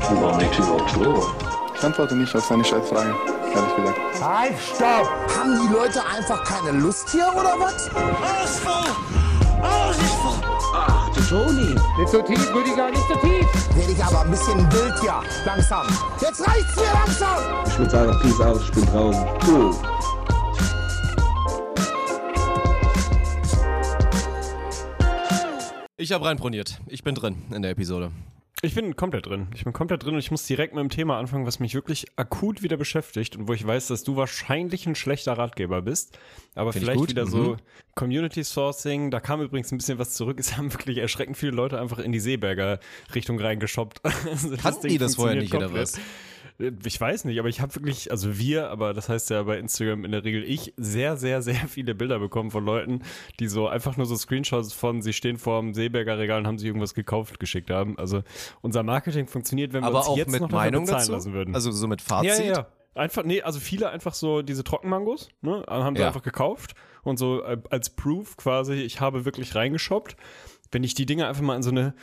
Warum liegt überhaupt Stroh? Ich antworte nicht auf seine Scheißfrage, ehrlich gesagt. Halt, stopp! Haben die Leute einfach keine Lust hier oder was? Alles voll! Alles ist voll! Ach, du Toni. Nicht so tief, Rüdiger, nicht so tief! Werde ich aber ein bisschen wild hier, langsam. Jetzt reicht's mir langsam! Ich würde sagen, Peace out, ich bin draußen. Cool. Ich habe reinproniert. Ich bin drin in der Episode. Ich bin komplett drin. Ich bin komplett drin und ich muss direkt mit dem Thema anfangen, was mich wirklich akut wieder beschäftigt und wo ich weiß, dass du wahrscheinlich ein schlechter Ratgeber bist. Aber Find ich vielleicht wieder Mhm. so Community Sourcing. Da kam übrigens ein bisschen was zurück. Es haben wirklich erschreckend viele Leute einfach in die Seeberger Richtung reingeshoppt. Also Ding die das vorher nicht, oder komplett. was? Ich weiß nicht, aber ich habe wirklich, also wir, aber das heißt ja bei Instagram in der Regel ich, sehr, sehr, sehr viele Bilder bekommen von Leuten, die so einfach nur so Screenshots von, sie stehen vor dem Seeberger Regal und haben sich irgendwas gekauft geschickt haben. Also unser Marketing funktioniert, wenn wir Aber uns auch jetzt mit noch Meinung bezahlen dazu? lassen würden. Also so mit Fazit? ja, ja, ja. Einfach, nee, also viele einfach so diese Trockenmangos, ne, haben sie Ja. einfach gekauft und so äh, als Proof quasi, ich habe wirklich reingeshoppt. Wenn ich die Dinge einfach mal in so eine,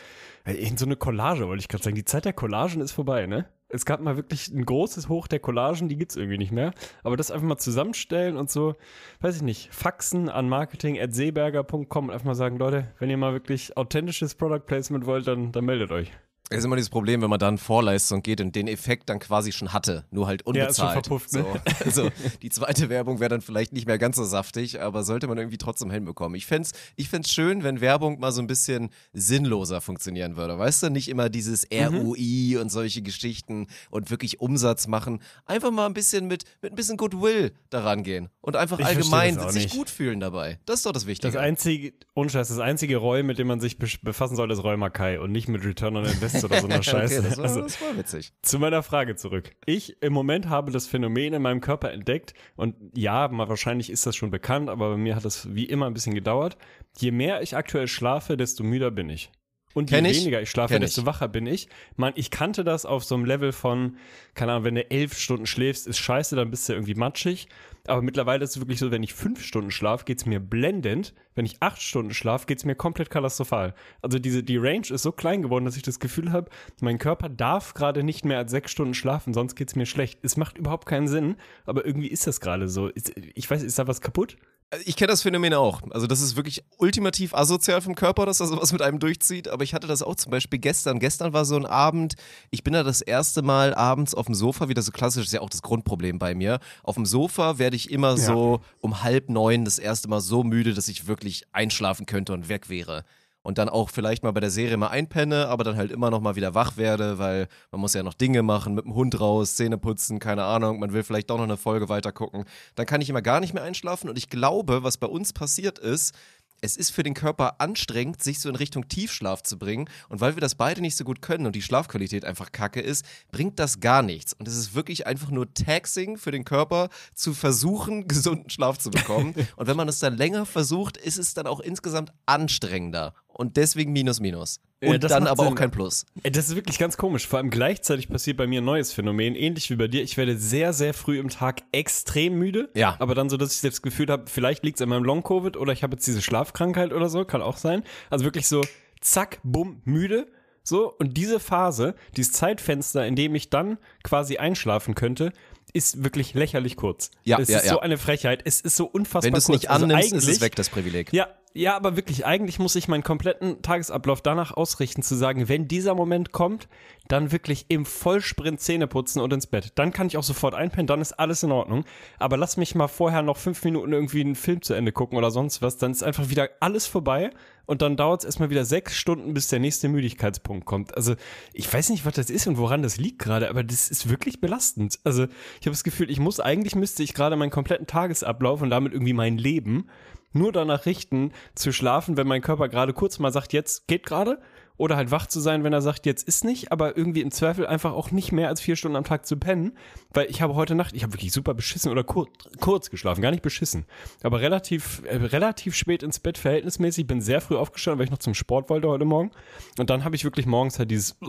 in so eine Collage, wollte ich gerade sagen, die Zeit der Collagen ist vorbei, ne? Es gab mal wirklich ein großes Hoch der Collagen, die gibt's irgendwie nicht mehr. Aber das einfach mal zusammenstellen und so, weiß ich nicht, faxen an marketing.seeberger.com und einfach mal sagen, Leute, wenn ihr mal wirklich authentisches Product Placement wollt, dann, dann meldet euch. Es ist immer dieses Problem, wenn man dann Vorleistung geht und den Effekt dann quasi schon hatte, nur halt Ja, ist schon unbezahlt. verpufft, ne? so. Also die zweite Werbung wäre dann vielleicht nicht mehr ganz so saftig, aber sollte man irgendwie trotzdem hinbekommen. Ich fänd's, ich fänd's schön, wenn Werbung mal so ein bisschen sinnloser funktionieren würde. Weißt du, nicht immer dieses ROI und solche Geschichten und wirklich Umsatz machen. Einfach mal ein bisschen mit, mit ein bisschen Goodwill daran gehen und einfach Ich allgemein sich nicht. gut fühlen dabei. Das ist doch das Wichtige. Das einzige, ohne Scheiß, das einzige Roy, mit dem man sich befassen sollte, ist Roy Mackay und nicht mit Return on Invest oder so einer Scheiße. okay, das war, also, das war witzig. zu meiner Frage zurück. Ich im Moment habe das Phänomen in meinem Körper entdeckt und ja, wahrscheinlich ist das schon bekannt, aber bei mir hat das wie immer ein bisschen gedauert. Je mehr ich aktuell schlafe, desto müder bin ich. Und je ich. weniger ich schlafe, Kenn desto ich. wacher bin ich. Man, ich kannte das auf so einem Level von, keine Ahnung, wenn du elf Stunden schläfst, ist scheiße, dann bist du irgendwie matschig. Aber mittlerweile ist es wirklich so, wenn ich fünf Stunden schlafe, geht's mir blendend. Wenn ich acht Stunden schlafe, geht's mir komplett katastrophal. Also diese, die Range ist so klein geworden, dass ich das Gefühl habe, mein Körper darf gerade nicht mehr als sechs Stunden schlafen, sonst geht's mir schlecht. Es macht überhaupt keinen Sinn, aber irgendwie ist das gerade so. Ist, ich weiß, ist da was kaputt? Ich kenne das Phänomen auch. Also das ist wirklich ultimativ asozial vom Körper, dass da sowas mit einem durchzieht. Aber ich hatte das auch zum Beispiel gestern. Gestern war so ein Abend, ich bin da das erste Mal abends auf dem Sofa, wieder so klassisch, ist ja auch das Grundproblem bei mir. Auf dem Sofa werde ich immer so um halb neun das erste Mal so müde, dass ich wirklich einschlafen könnte und weg wäre. Und dann auch vielleicht mal bei der Serie mal einpenne, aber dann halt immer noch mal wieder wach werde, weil man muss ja noch Dinge machen, mit dem Hund raus, Zähne putzen, keine Ahnung, man will vielleicht doch noch eine Folge weiter gucken. Dann kann ich immer gar nicht mehr einschlafen und ich glaube, was bei uns passiert ist, es ist für den Körper anstrengend, sich so in Richtung Tiefschlaf zu bringen. Und weil wir das beide nicht so gut können und die Schlafqualität einfach kacke ist, bringt das gar nichts. Und es ist wirklich einfach nur Taxing für den Körper, zu versuchen, gesunden Schlaf zu bekommen. und wenn man es dann länger versucht, ist es dann auch insgesamt anstrengender. Und deswegen Minus, Minus. Ja, Und das dann aber Sinn. auch kein Plus. Das ist wirklich ganz komisch. Vor allem gleichzeitig passiert bei mir ein neues Phänomen, ähnlich wie bei dir. Ich werde sehr, sehr früh im Tag extrem müde. Ja. Aber dann so, dass ich das Gefühl habe, vielleicht liegt es an meinem Long-Covid oder ich habe jetzt diese Schlafkrankheit oder so, kann auch sein. Also wirklich so, zack, bumm, müde. So, und diese Phase, dieses Zeitfenster, in dem ich dann quasi einschlafen könnte, ist wirklich lächerlich kurz. Ja, es ja, ist ja. so eine Frechheit. Es ist so unfassbar Wenn du es kurz. nicht Also annimmst, ist es weg, das Privileg. ja, ja, aber wirklich, eigentlich muss ich meinen kompletten Tagesablauf danach ausrichten, zu sagen, wenn dieser Moment kommt, dann wirklich im Vollsprint Zähne putzen und ins Bett. Dann kann ich auch sofort einpennen, dann ist alles in Ordnung. Aber lass mich mal vorher noch fünf Minuten irgendwie einen Film zu Ende gucken oder sonst was, dann ist einfach wieder alles vorbei und dann dauert es erstmal wieder sechs Stunden, bis der nächste Müdigkeitspunkt kommt. Also ich weiß nicht, was das ist und woran das liegt gerade, aber das ist wirklich belastend. Also ich habe das Gefühl, ich muss, eigentlich müsste ich gerade meinen kompletten Tagesablauf und damit irgendwie mein Leben nur danach richten, zu schlafen, wenn mein Körper gerade kurz mal sagt, jetzt geht gerade. Oder halt wach zu sein, wenn er sagt, jetzt ist nicht, aber irgendwie im Zweifel einfach auch nicht mehr als vier Stunden am Tag zu pennen. Weil ich habe heute Nacht, ich habe wirklich super beschissen oder kur kurz geschlafen, gar nicht beschissen. Aber relativ, äh, relativ spät ins Bett verhältnismäßig, bin sehr früh aufgestanden, weil ich noch zum Sport wollte heute Morgen. Und dann habe ich wirklich morgens halt dieses, uh,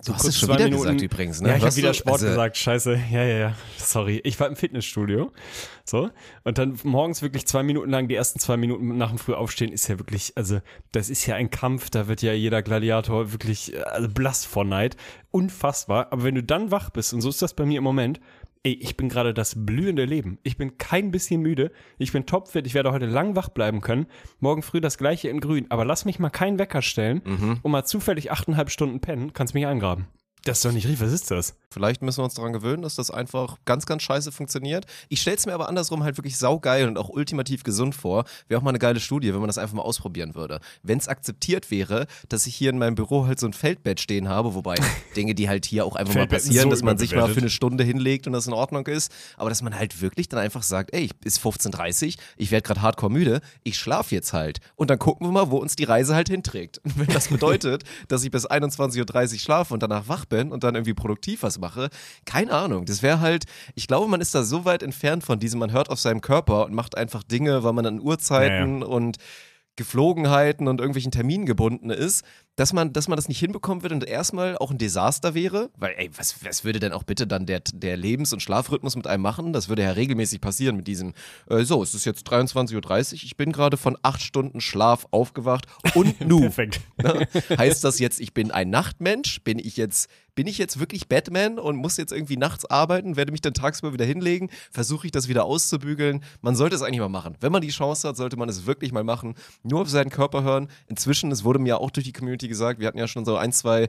so hast kurz es schon zwei wieder Minuten, gesagt übrigens, ne? Ja, ich habe wieder du- Sport also- gesagt, scheiße. Ja, ja, ja. Sorry. Ich war im Fitnessstudio. So. Und dann morgens wirklich zwei Minuten lang, die ersten zwei Minuten nach dem Frühaufstehen ist ja wirklich, also das ist ja ein Kampf, da wird ja jeder Radiator wirklich äh, also blass vor Neid. Unfassbar. Aber wenn du dann wach bist, und so ist das bei mir im Moment, ey, ich bin gerade das blühende Leben. Ich bin kein bisschen müde. Ich bin topfit. Ich werde heute lang wach bleiben können. Morgen früh das gleiche in grün. Aber lass mich mal keinen Wecker stellen und mal zufällig achteinhalb Stunden pennen. Kannst mich eingraben. Das ist doch nicht richtig. Was ist das? Vielleicht müssen wir uns daran gewöhnen, dass das einfach ganz, ganz scheiße funktioniert. Ich stelle es mir aber andersrum halt wirklich saugeil und auch ultimativ gesund vor. Wäre auch mal eine geile Studie, wenn man das einfach mal ausprobieren würde. Wenn es akzeptiert wäre, dass ich hier in meinem Büro halt so ein Feldbett stehen habe, wobei Dinge, die halt hier auch einfach mal passieren, so dass man sich mal für eine Stunde hinlegt und das in Ordnung ist, aber dass man halt wirklich dann einfach sagt, ey, ist 15.30 Uhr, ich werde gerade hardcore müde, ich schlafe jetzt halt. Und dann gucken wir mal, wo uns die Reise halt hinträgt. Und wenn das bedeutet, dass ich bis 21.30 Uhr schlafe und danach wach bin und dann irgendwie produktiv was mache, keine Ahnung. Das wäre halt, ich glaube, man ist da so weit entfernt von diesem, man hört auf seinem Körper und macht einfach Dinge, weil man an Uhrzeiten und Geflogenheiten und irgendwelchen Terminen gebunden ist, dass man, dass man das nicht hinbekommen wird und erstmal auch ein Desaster wäre, weil, ey, was, was würde denn auch bitte dann der, der Lebens- und Schlafrhythmus mit einem machen? Das würde ja regelmäßig passieren mit diesem, äh, so, es ist jetzt 23.30 Uhr, ich bin gerade von acht Stunden Schlaf aufgewacht und nu. Perfekt. Ne? heißt das jetzt, ich bin ein Nachtmensch? Bin ich jetzt, bin ich jetzt wirklich Batman und muss jetzt irgendwie nachts arbeiten, werde mich dann tagsüber wieder hinlegen, versuche ich das wieder auszubügeln? Man sollte es eigentlich mal machen. Wenn man die Chance hat, sollte man es wirklich mal machen. Nur auf seinen Körper hören. Inzwischen, es wurde mir ja auch durch die Community gesagt, wir hatten ja schon so ein, zwei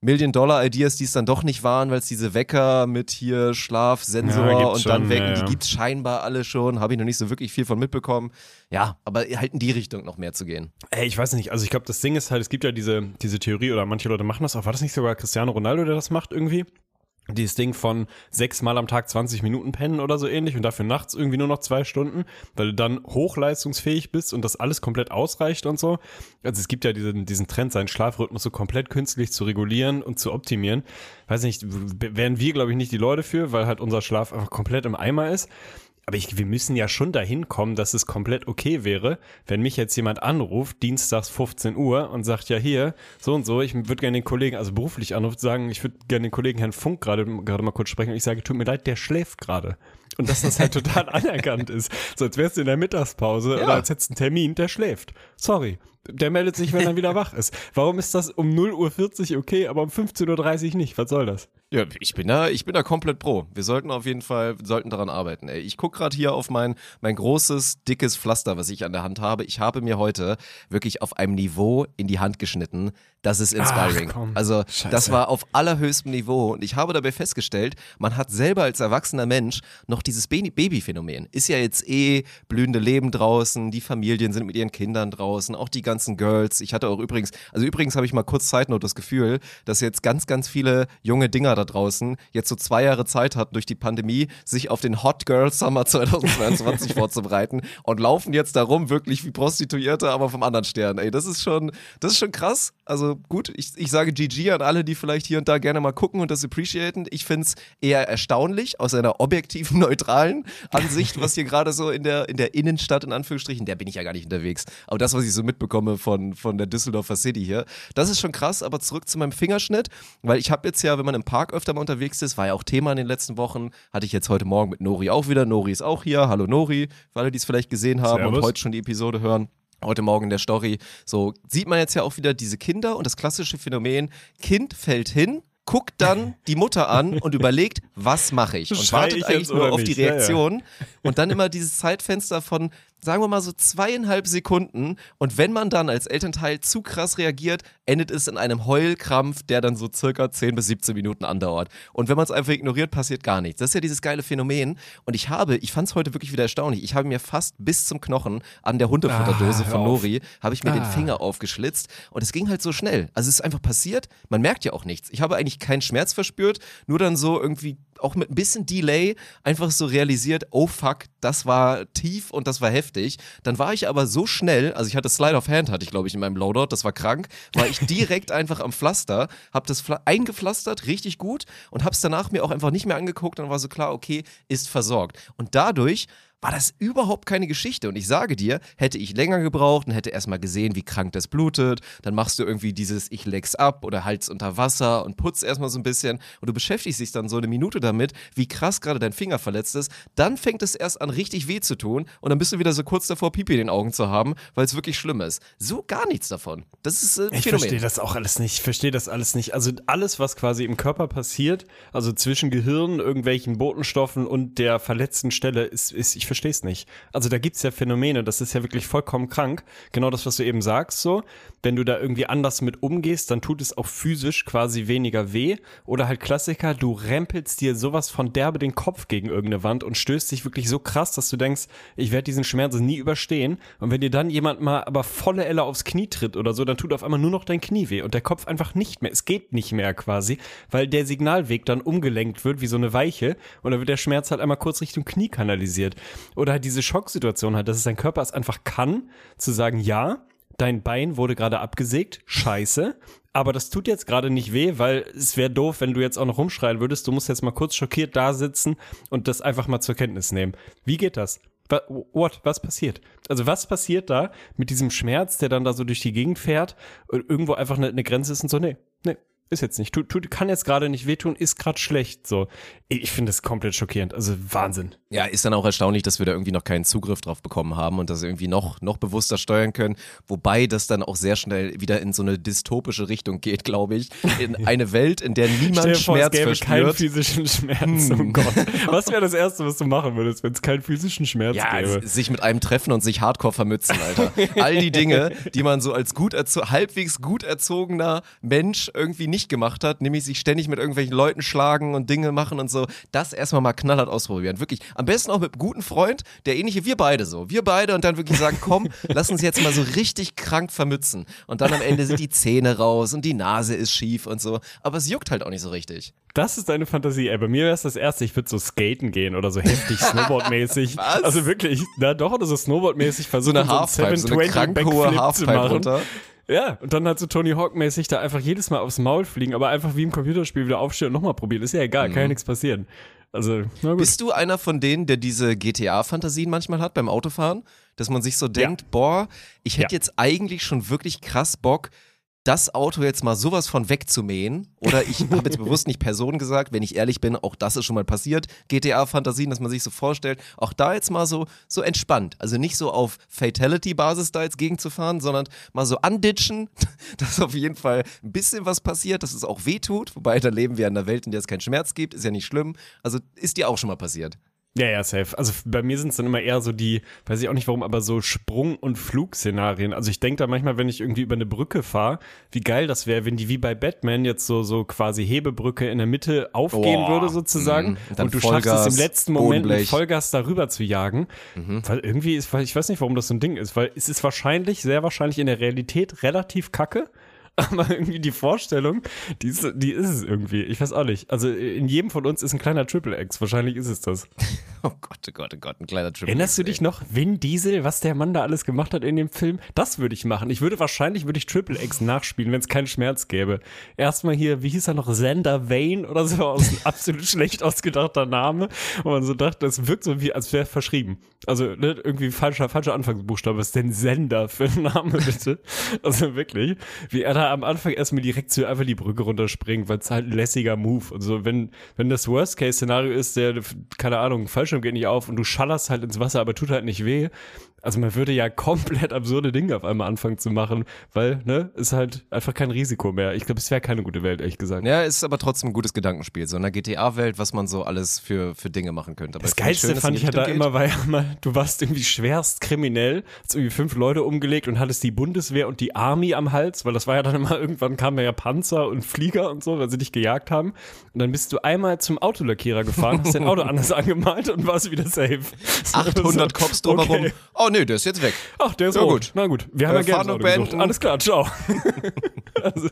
Million-Dollar-Ideas, die es dann doch nicht waren, weil es diese Wecker mit hier Schlafsensor Ja, gibt's und dann schon, wecken, ja, die ja. gibt es scheinbar alle schon. Habe ich noch nicht so wirklich viel von mitbekommen. Ja, aber halt in die Richtung noch mehr zu gehen. Ey, ich weiß nicht, also ich glaube, das Ding ist halt, es gibt ja diese, diese Theorie oder manche Leute machen das auch. War das nicht sogar Cristiano Ronaldo, der das macht irgendwie? Dieses Ding von sechsmal am Tag 20 Minuten pennen oder so ähnlich und dafür nachts irgendwie nur noch zwei Stunden, weil du dann hochleistungsfähig bist und das alles komplett ausreicht und so. Also es gibt ja diesen, diesen Trend, seinen Schlafrhythmus so komplett künstlich zu regulieren und zu optimieren. Weiß nicht, wären wir, glaube ich, nicht die Leute für, weil halt unser Schlaf einfach komplett im Eimer ist. Aber ich, wir müssen ja schon dahin kommen, dass es komplett okay wäre, wenn mich jetzt jemand anruft, dienstags 15 Uhr und sagt, ja hier, so und so, ich würde gerne den Kollegen, also beruflich anruft, sagen, ich würde gerne den Kollegen Herrn Funk gerade gerade mal kurz sprechen und ich sage, tut mir leid, der schläft gerade. Und dass das halt total anerkannt ist. So als wärst du in der Mittagspause oder als hättest du einen Termin, der schläft. Sorry. Der meldet sich, wenn er wieder wach ist. Warum ist das um 0.40 Uhr okay, aber um 15.30 Uhr nicht? Was soll das? Ja, ich bin da, ich bin da komplett pro. Wir sollten auf jeden Fall, sollten daran arbeiten. Ey. Ich gucke gerade hier auf mein, mein großes, dickes Pflaster, was ich an der Hand habe. Ich habe mir heute wirklich auf einem Niveau in die Hand geschnitten. Das ist inspiring. Ach, also, Scheiße. das war auf allerhöchstem Niveau. Und ich habe dabei festgestellt, man hat selber als erwachsener Mensch noch dieses Baby- Baby-Phänomen. Ist ja jetzt eh blühende Leben draußen, die Familien sind mit ihren Kindern draußen, auch die ganzen Girls. Ich hatte auch übrigens, also übrigens habe ich mal kurz Zeitnot das Gefühl, dass jetzt ganz, ganz viele junge Dinger da draußen jetzt so zwei Jahre Zeit hatten durch die Pandemie, sich auf den Hot Girl Summer 2022 vorzubereiten und laufen jetzt darum wirklich wie Prostituierte, aber vom anderen Stern. Ey, das ist schon, das ist schon krass. Also gut, ich, ich sage GG an alle, die vielleicht hier und da gerne mal gucken und das appreciaten. Ich finde es eher erstaunlich aus einer objektiven, neutralen Ansicht, was hier gerade so in der, in der Innenstadt, in Anführungsstrichen, der bin ich ja gar nicht unterwegs. Aber das, was ich so mitbekomme von, von der Düsseldorfer City hier, das ist schon krass. Aber zurück zu meinem Fingerschnitt, weil ich habe jetzt ja, wenn man im Park öfter mal unterwegs ist, war ja auch Thema in den letzten Wochen, hatte ich jetzt heute Morgen mit Nori auch wieder. Nori ist auch hier. Hallo Nori, für alle, die es vielleicht gesehen haben und Servus. heute schon die Episode hören. Heute Morgen in der Story. So sieht man jetzt ja auch wieder diese Kinder und das klassische Phänomen: Kind fällt hin, guckt dann die Mutter an und überlegt, was mache ich? Und Schrei wartet ich eigentlich nur auf die nicht? Ja, ja. Reaktion. Und dann immer dieses Zeitfenster von, sagen wir mal so zweieinhalb Sekunden. Und wenn man dann als Elternteil zu krass reagiert, endet es in einem Heulkrampf, der dann so circa 10 bis 17 Minuten andauert. Und wenn man es einfach ignoriert, passiert gar nichts. Das ist ja dieses geile Phänomen. Und ich habe, ich fand es heute wirklich wieder erstaunlich, ich habe mir fast bis zum Knochen an der Hundefutterdose Ah, von. Nori, habe ich mir den Ah. Finger aufgeschlitzt. Und es ging halt so schnell. Also es ist einfach passiert. Man merkt ja auch nichts. Ich habe eigentlich keinen Schmerz verspürt, nur dann so irgendwie auch mit ein bisschen Delay einfach so realisiert, oh fuck, das war tief und das war heftig. Dann war ich aber so schnell, also ich hatte Slide of Hand, hatte ich glaube ich in meinem Loadout, das war krank, war ich direkt einfach am Pflaster, hab das Pfla- eingepflastert, richtig gut und hab's danach mir auch einfach nicht mehr angeguckt und war so klar, okay, ist versorgt. Und dadurch war das überhaupt keine Geschichte. Und ich sage dir, hätte ich länger gebraucht und hätte erstmal gesehen, wie krank das blutet, dann machst du irgendwie dieses Ich leg's ab oder halt's unter Wasser und putz erstmal so ein bisschen und du beschäftigst dich dann so eine Minute damit, wie krass gerade dein Finger verletzt ist. Dann fängt es erst an, richtig weh zu tun und dann bist du wieder so kurz davor, Pipi in den Augen zu haben, weil es wirklich schlimm ist. So gar nichts davon. Das ist äh, ein Ich Phänomen. verstehe das auch alles nicht. Ich verstehe das alles nicht. Also alles, was quasi im Körper passiert, also zwischen Gehirn, irgendwelchen Botenstoffen und der verletzten Stelle, ist, ist ich verstehe es nicht. Also da gibt's ja Phänomene, das ist ja wirklich vollkommen krank. Genau das, was du eben sagst, so. Wenn du da irgendwie anders mit umgehst, dann tut es auch physisch quasi weniger weh. Oder halt Klassiker, du rempelst dir sowas von derbe den Kopf gegen irgendeine Wand und stößt dich wirklich so krass, dass du denkst, ich werde diesen Schmerz nie überstehen. Und wenn dir dann jemand mal aber volle Elle aufs Knie tritt oder so, dann tut auf einmal nur noch dein Knie weh und der Kopf einfach nicht mehr. Es geht nicht mehr quasi, weil der Signalweg dann umgelenkt wird wie so eine Weiche und dann wird der Schmerz halt einmal kurz Richtung Knie kanalisiert. Oder halt diese Schocksituation hat, dass es dein Körper es einfach kann, zu sagen, ja, dein Bein wurde gerade abgesägt, scheiße, aber das tut jetzt gerade nicht weh, weil es wäre doof, wenn du jetzt auch noch rumschreien würdest. Du musst jetzt mal kurz schockiert da sitzen und das einfach mal zur Kenntnis nehmen. Wie geht das? What? Was passiert? Also was passiert da mit diesem Schmerz, der dann da so durch die Gegend fährt und irgendwo einfach eine, eine Grenze ist und so, nee, nee, ist jetzt nicht. Tut, tut, kann jetzt gerade nicht wehtun, ist gerade schlecht. So, ich finde das komplett schockierend. Also Wahnsinn. Ja, ist dann auch erstaunlich, dass wir da irgendwie noch keinen Zugriff drauf bekommen haben und das irgendwie noch, noch bewusster steuern können. Wobei das dann auch sehr schnell wieder in so eine dystopische Richtung geht, glaube ich. In eine Welt, in der niemand vor, es Schmerz gäbe keinen verspürt. physischen Schmerz. Oh Gott. Was wäre das Erste, was du machen würdest, wenn es keinen physischen Schmerz Ja, gäbe? sich mit einem treffen und sich hardcore vermützen, Alter. All die Dinge, die man so als gut halbwegs gut erzogener Mensch irgendwie nicht gemacht hat, nämlich sich ständig mit irgendwelchen Leuten schlagen und Dinge machen und so, das erstmal mal knallhart ausprobieren. Wirklich, am besten auch mit einem guten Freund, der ähnliche wir beide so. Wir beide und dann wirklich sagen, komm, lass uns jetzt mal so richtig krank vermützen. Und dann am Ende sind die Zähne raus und die Nase ist schief und so. Aber es juckt halt auch nicht so richtig. Das ist deine Fantasie. Ey, bei mir wäre es das Erste, ich würde so skaten gehen oder so heftig Snowboard-mäßig. Also wirklich, na doch, oder so Snowboard-mäßig versuchen, eine so einen Halfpipe, so eine 720 krank hohe Backflip zu Halfpipe machen. runter. Ja, und dann halt so Tony Hawk-mäßig da einfach jedes Mal aufs Maul fliegen, aber einfach wie im Computerspiel wieder aufstehen und nochmal probieren. Ist ja egal, kann ja nichts passieren. Also, na gut. Bist du einer von denen, der diese GTA-Fantasien manchmal hat beim Autofahren? Dass man sich so denkt, boah, ich hätte Ja. jetzt eigentlich schon wirklich krass Bock, das Auto jetzt mal sowas von wegzumähen. Oder ich habe jetzt bewusst nicht Person gesagt, wenn ich ehrlich bin, auch das ist schon mal passiert. GTA-Fantasien, dass man sich so vorstellt, auch da jetzt mal so, so entspannt. Also nicht so auf Fatality-Basis da jetzt gegenzufahren, sondern mal so anditschen, dass auf jeden Fall ein bisschen was passiert, dass es auch weh tut. Wobei da leben wir in einer Welt, in der es keinen Schmerz gibt, ist ja nicht schlimm. Also ist dir auch schon mal passiert. Ja, ja, safe. Also bei mir sind es dann immer eher so die, weiß ich auch nicht warum, aber so Sprung- und Flugszenarien. Also ich denke da manchmal, wenn ich irgendwie über eine Brücke fahre, wie geil das wäre, wenn die wie bei Batman jetzt so, so quasi Hebebrücke in der Mitte aufgehen Boah. würde sozusagen Mhm. Und dann und du schaffst es Vollgas, im letzten Moment mit. Vollgas darüber zu jagen. Weil irgendwie ist, weil ich weiß nicht, warum das so ein Ding ist, weil es ist wahrscheinlich, sehr wahrscheinlich in der Realität relativ kacke. Aber irgendwie die Vorstellung, die ist, die ist es irgendwie. Ich weiß auch nicht. Also in jedem von uns ist ein kleiner Triple X. Wahrscheinlich ist es das. Oh Gott, oh Gott, oh Gott, ein kleiner Triple. Erinnerst du X, dich noch, Vin Diesel, was der Mann da alles gemacht hat in dem Film? Das würde ich machen. Ich würde wahrscheinlich, würde ich Triple X nachspielen, wenn es keinen Schmerz gäbe. Erstmal hier, wie hieß er noch, Xander Vane oder so, aus ein absolut schlecht ausgedachter Name. Und man so dachte, das wirkt so wie, als wäre verschrieben. Also ne, irgendwie falscher, falscher Anfangsbuchstabe. Was ist denn Sender für ein Name, bitte? Also wirklich, wie er da am Anfang erstmal direkt so einfach die Brücke runterspringt, weil es halt ein lässiger Move. Und so, wenn, wenn das Worst-Case-Szenario ist, der, keine Ahnung, Fallschirm geht nicht auf und du schallerst halt ins Wasser, aber tut halt nicht weh. Also man würde ja komplett absurde Dinge auf einmal anfangen zu machen, weil, ne, ist halt einfach kein Risiko mehr. Ich glaube, es wäre keine gute Welt, ehrlich gesagt. Ja, ist aber trotzdem ein gutes Gedankenspiel. So in einer GTA-Welt, was man so alles für, für Dinge machen könnte. Aber Das Geilste schön, fand ich ja da Richtung immer, war ja mal, du warst irgendwie schwerst kriminell, hast irgendwie fünf Leute umgelegt und hattest die Bundeswehr und die Army am Hals, weil das war ja dann immer, irgendwann kamen ja Panzer und Flieger und so, weil sie dich gejagt haben. Und dann bist du einmal zum Autolackierer gefahren, hast dein Auto anders angemalt und warst wieder safe. geht. 800 Cops drumherum. Okay. Oh nee, der ist jetzt weg. Ach, der ist Ja, rot. gut. Na gut, wir haben Äh, ja Fahndung gesucht. beenden. Alles klar, ciao. also,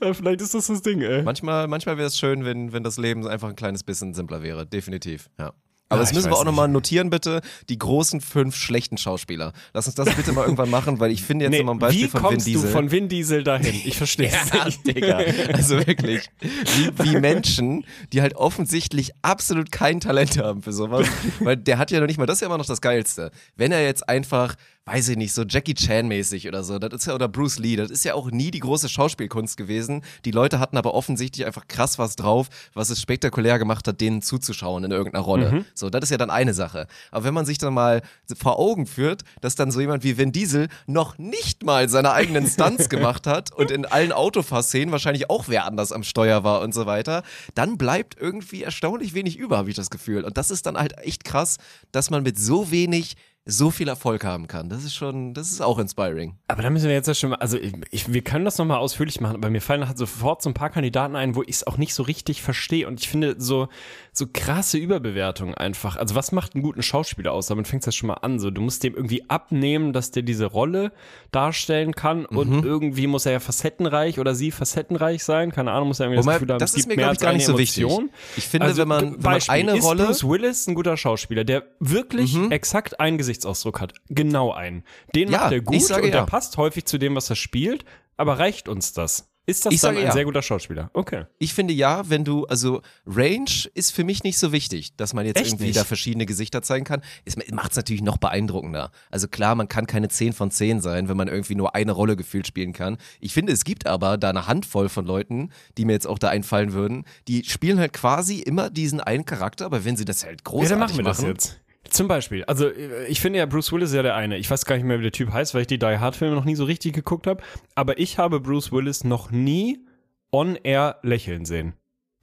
äh, vielleicht ist das das Ding, ey. Manchmal, manchmal wäre es schön, wenn, wenn das Leben einfach ein kleines bisschen simpler wäre. Definitiv, ja. Aber Ah, das müssen wir auch nochmal notieren, bitte. Die großen fünf schlechten Schauspieler. Lass uns das bitte mal irgendwann machen, weil ich finde jetzt Nee, mal ein Beispiel wie von Vin kommst Diesel. du von Vin Diesel dahin? Ich verstehe es Ja, nicht. Digga. Also wirklich. Wie, wie Menschen, die halt offensichtlich absolut kein Talent haben für sowas. Weil der hat ja noch nicht mal, das ist ja immer noch das Geilste. Wenn er jetzt einfach, weiß ich nicht, so Jackie Chan-mäßig oder so, das ist ja, oder Bruce Lee, das ist ja auch nie die große Schauspielkunst gewesen. Die Leute hatten aber offensichtlich einfach krass was drauf, was es spektakulär gemacht hat, denen zuzuschauen in irgendeiner Rolle. So, das ist ja dann eine Sache. Aber wenn man sich dann mal vor Augen führt, dass dann so jemand wie Vin Diesel noch nicht mal seine eigenen Stunts gemacht hat und in allen Autofahrszenen wahrscheinlich auch wer anders am Steuer war und so weiter, dann bleibt irgendwie erstaunlich wenig über, habe ich das Gefühl. Und das ist dann halt echt krass, dass man mit so wenig so viel Erfolg haben kann. Das ist schon, das ist auch inspiring. Aber da müssen wir jetzt ja schon mal, also ich, ich, wir können das nochmal ausführlich machen, aber mir fallen halt sofort so ein paar Kandidaten ein, wo ich es auch nicht so richtig verstehe. Und ich finde so, so krasse Überbewertung einfach. Also was macht einen guten Schauspieler aus? Damit fängt es schon mal an. So, du musst dem irgendwie abnehmen, dass der diese Rolle darstellen kann Mhm. und irgendwie muss er ja facettenreich oder sie facettenreich sein. Keine Ahnung, muss er irgendwie Wobei, das Gefühl haben, das es ist gibt mir, gar eine nicht so wichtig. Emotion. Ich finde, Also, wenn man, wenn man Beispiel, eine ist Rolle. Mhm. Bruce Willis ein guter Schauspieler, der wirklich exakt einen Gesichtsausdruck hat. Genau einen. Den Ja, macht er gut und der ja. passt häufig zu dem, was er spielt. Aber reicht uns das? Ist das Ich dann ein ja. sehr guter Schauspieler? Okay. Ich finde ja, wenn du, also Range ist für mich nicht so wichtig, dass man jetzt Echt irgendwie nicht? da verschiedene Gesichter zeigen kann. Es macht es natürlich noch beeindruckender. Also klar, man kann keine 10 von 10 sein, wenn man irgendwie nur eine Rolle gefühlt spielen kann. Ich finde, es gibt aber da eine Handvoll von Leuten, die mir jetzt auch da einfallen würden, die spielen halt quasi immer diesen einen Charakter, aber wenn sie das halt Ja, großartig dann machen wir das machen, jetzt. Zum Beispiel, also äh, ich finde ja, Bruce Willis ist ja der eine. Ich weiß gar nicht mehr, wie der Typ heißt, weil ich die Die Hard Filme noch nie so richtig geguckt habe. Aber ich habe Bruce Willis noch nie on-air lächeln sehen.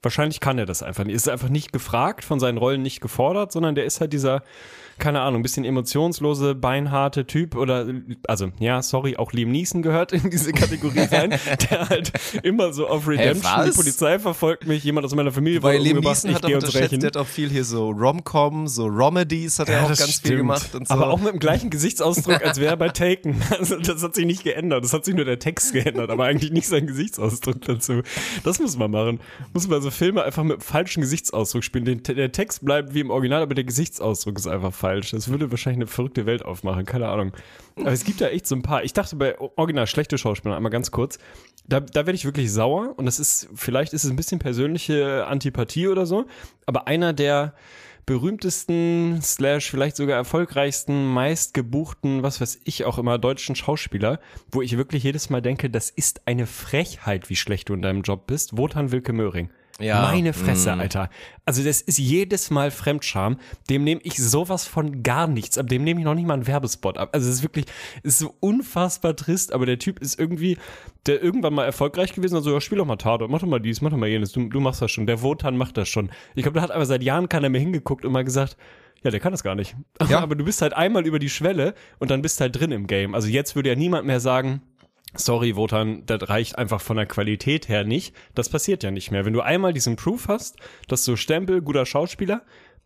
Wahrscheinlich kann er das einfach nicht. Ist einfach nicht gefragt, von seinen Rollen nicht gefordert, sondern der ist halt dieser, keine Ahnung, ein bisschen emotionslose, beinharte Typ oder, also ja, sorry, auch Liam Neeson gehört in diese Kategorie rein, der halt immer so auf Redemption, die was? Polizei verfolgt mich, jemand aus meiner Familie Weil Liam Neeson hat uns unterschätzt, der hat auch viel hier so Rom-Com, so Romedies hat er Ja, auch ganz viel stimmt. gemacht und so. Aber auch mit dem gleichen Gesichtsausdruck, als wäre er bei Taken. Also das hat sich nicht geändert. Das hat sich nur der Text geändert, aber eigentlich nicht sein Gesichtsausdruck dazu. Das muss man machen. Muss man so Filme einfach mit dem falschen Gesichtsausdruck spielen. Den, der Text bleibt wie im Original, aber der Gesichtsausdruck ist einfach falsch. Das würde wahrscheinlich eine verrückte Welt aufmachen. Keine Ahnung. Aber es gibt da echt so ein paar. Ich dachte bei Original schlechte Schauspieler, einmal ganz kurz, da, da werde ich wirklich sauer und das ist, vielleicht ist es ein bisschen persönliche Antipathie oder so, aber einer der berühmtesten, slash vielleicht sogar erfolgreichsten, meistgebuchten, was weiß ich auch immer, deutschen Schauspieler, wo ich wirklich jedes Mal denke, das ist eine Frechheit, wie schlecht du in deinem Job bist, Wotan Wilke Möhring. Ja. Meine Fresse, Mm. Alter. Also das ist jedes Mal Fremdscham. Dem nehme ich sowas von gar nichts ab. Dem nehme ich noch nicht mal einen Werbespot ab. Also es ist wirklich, es ist so unfassbar trist, aber der Typ ist irgendwie, der irgendwann mal erfolgreich gewesen, also ja, spiel doch mal Tatort, mach doch mal dies, mach doch mal jenes, du, du machst das schon. Der Wotan macht das schon. Ich glaube, da hat aber seit Jahren keiner mehr hingeguckt und mal gesagt, ja, der kann das gar nicht. Ja. Aber du bist halt einmal über die Schwelle und dann bist halt drin im Game. Also jetzt würde ja niemand mehr sagen, sorry, Wotan, das reicht einfach von der Qualität her nicht. Das passiert ja nicht mehr. Wenn du einmal diesen Proof hast, dass du Stempel, guter Schauspieler,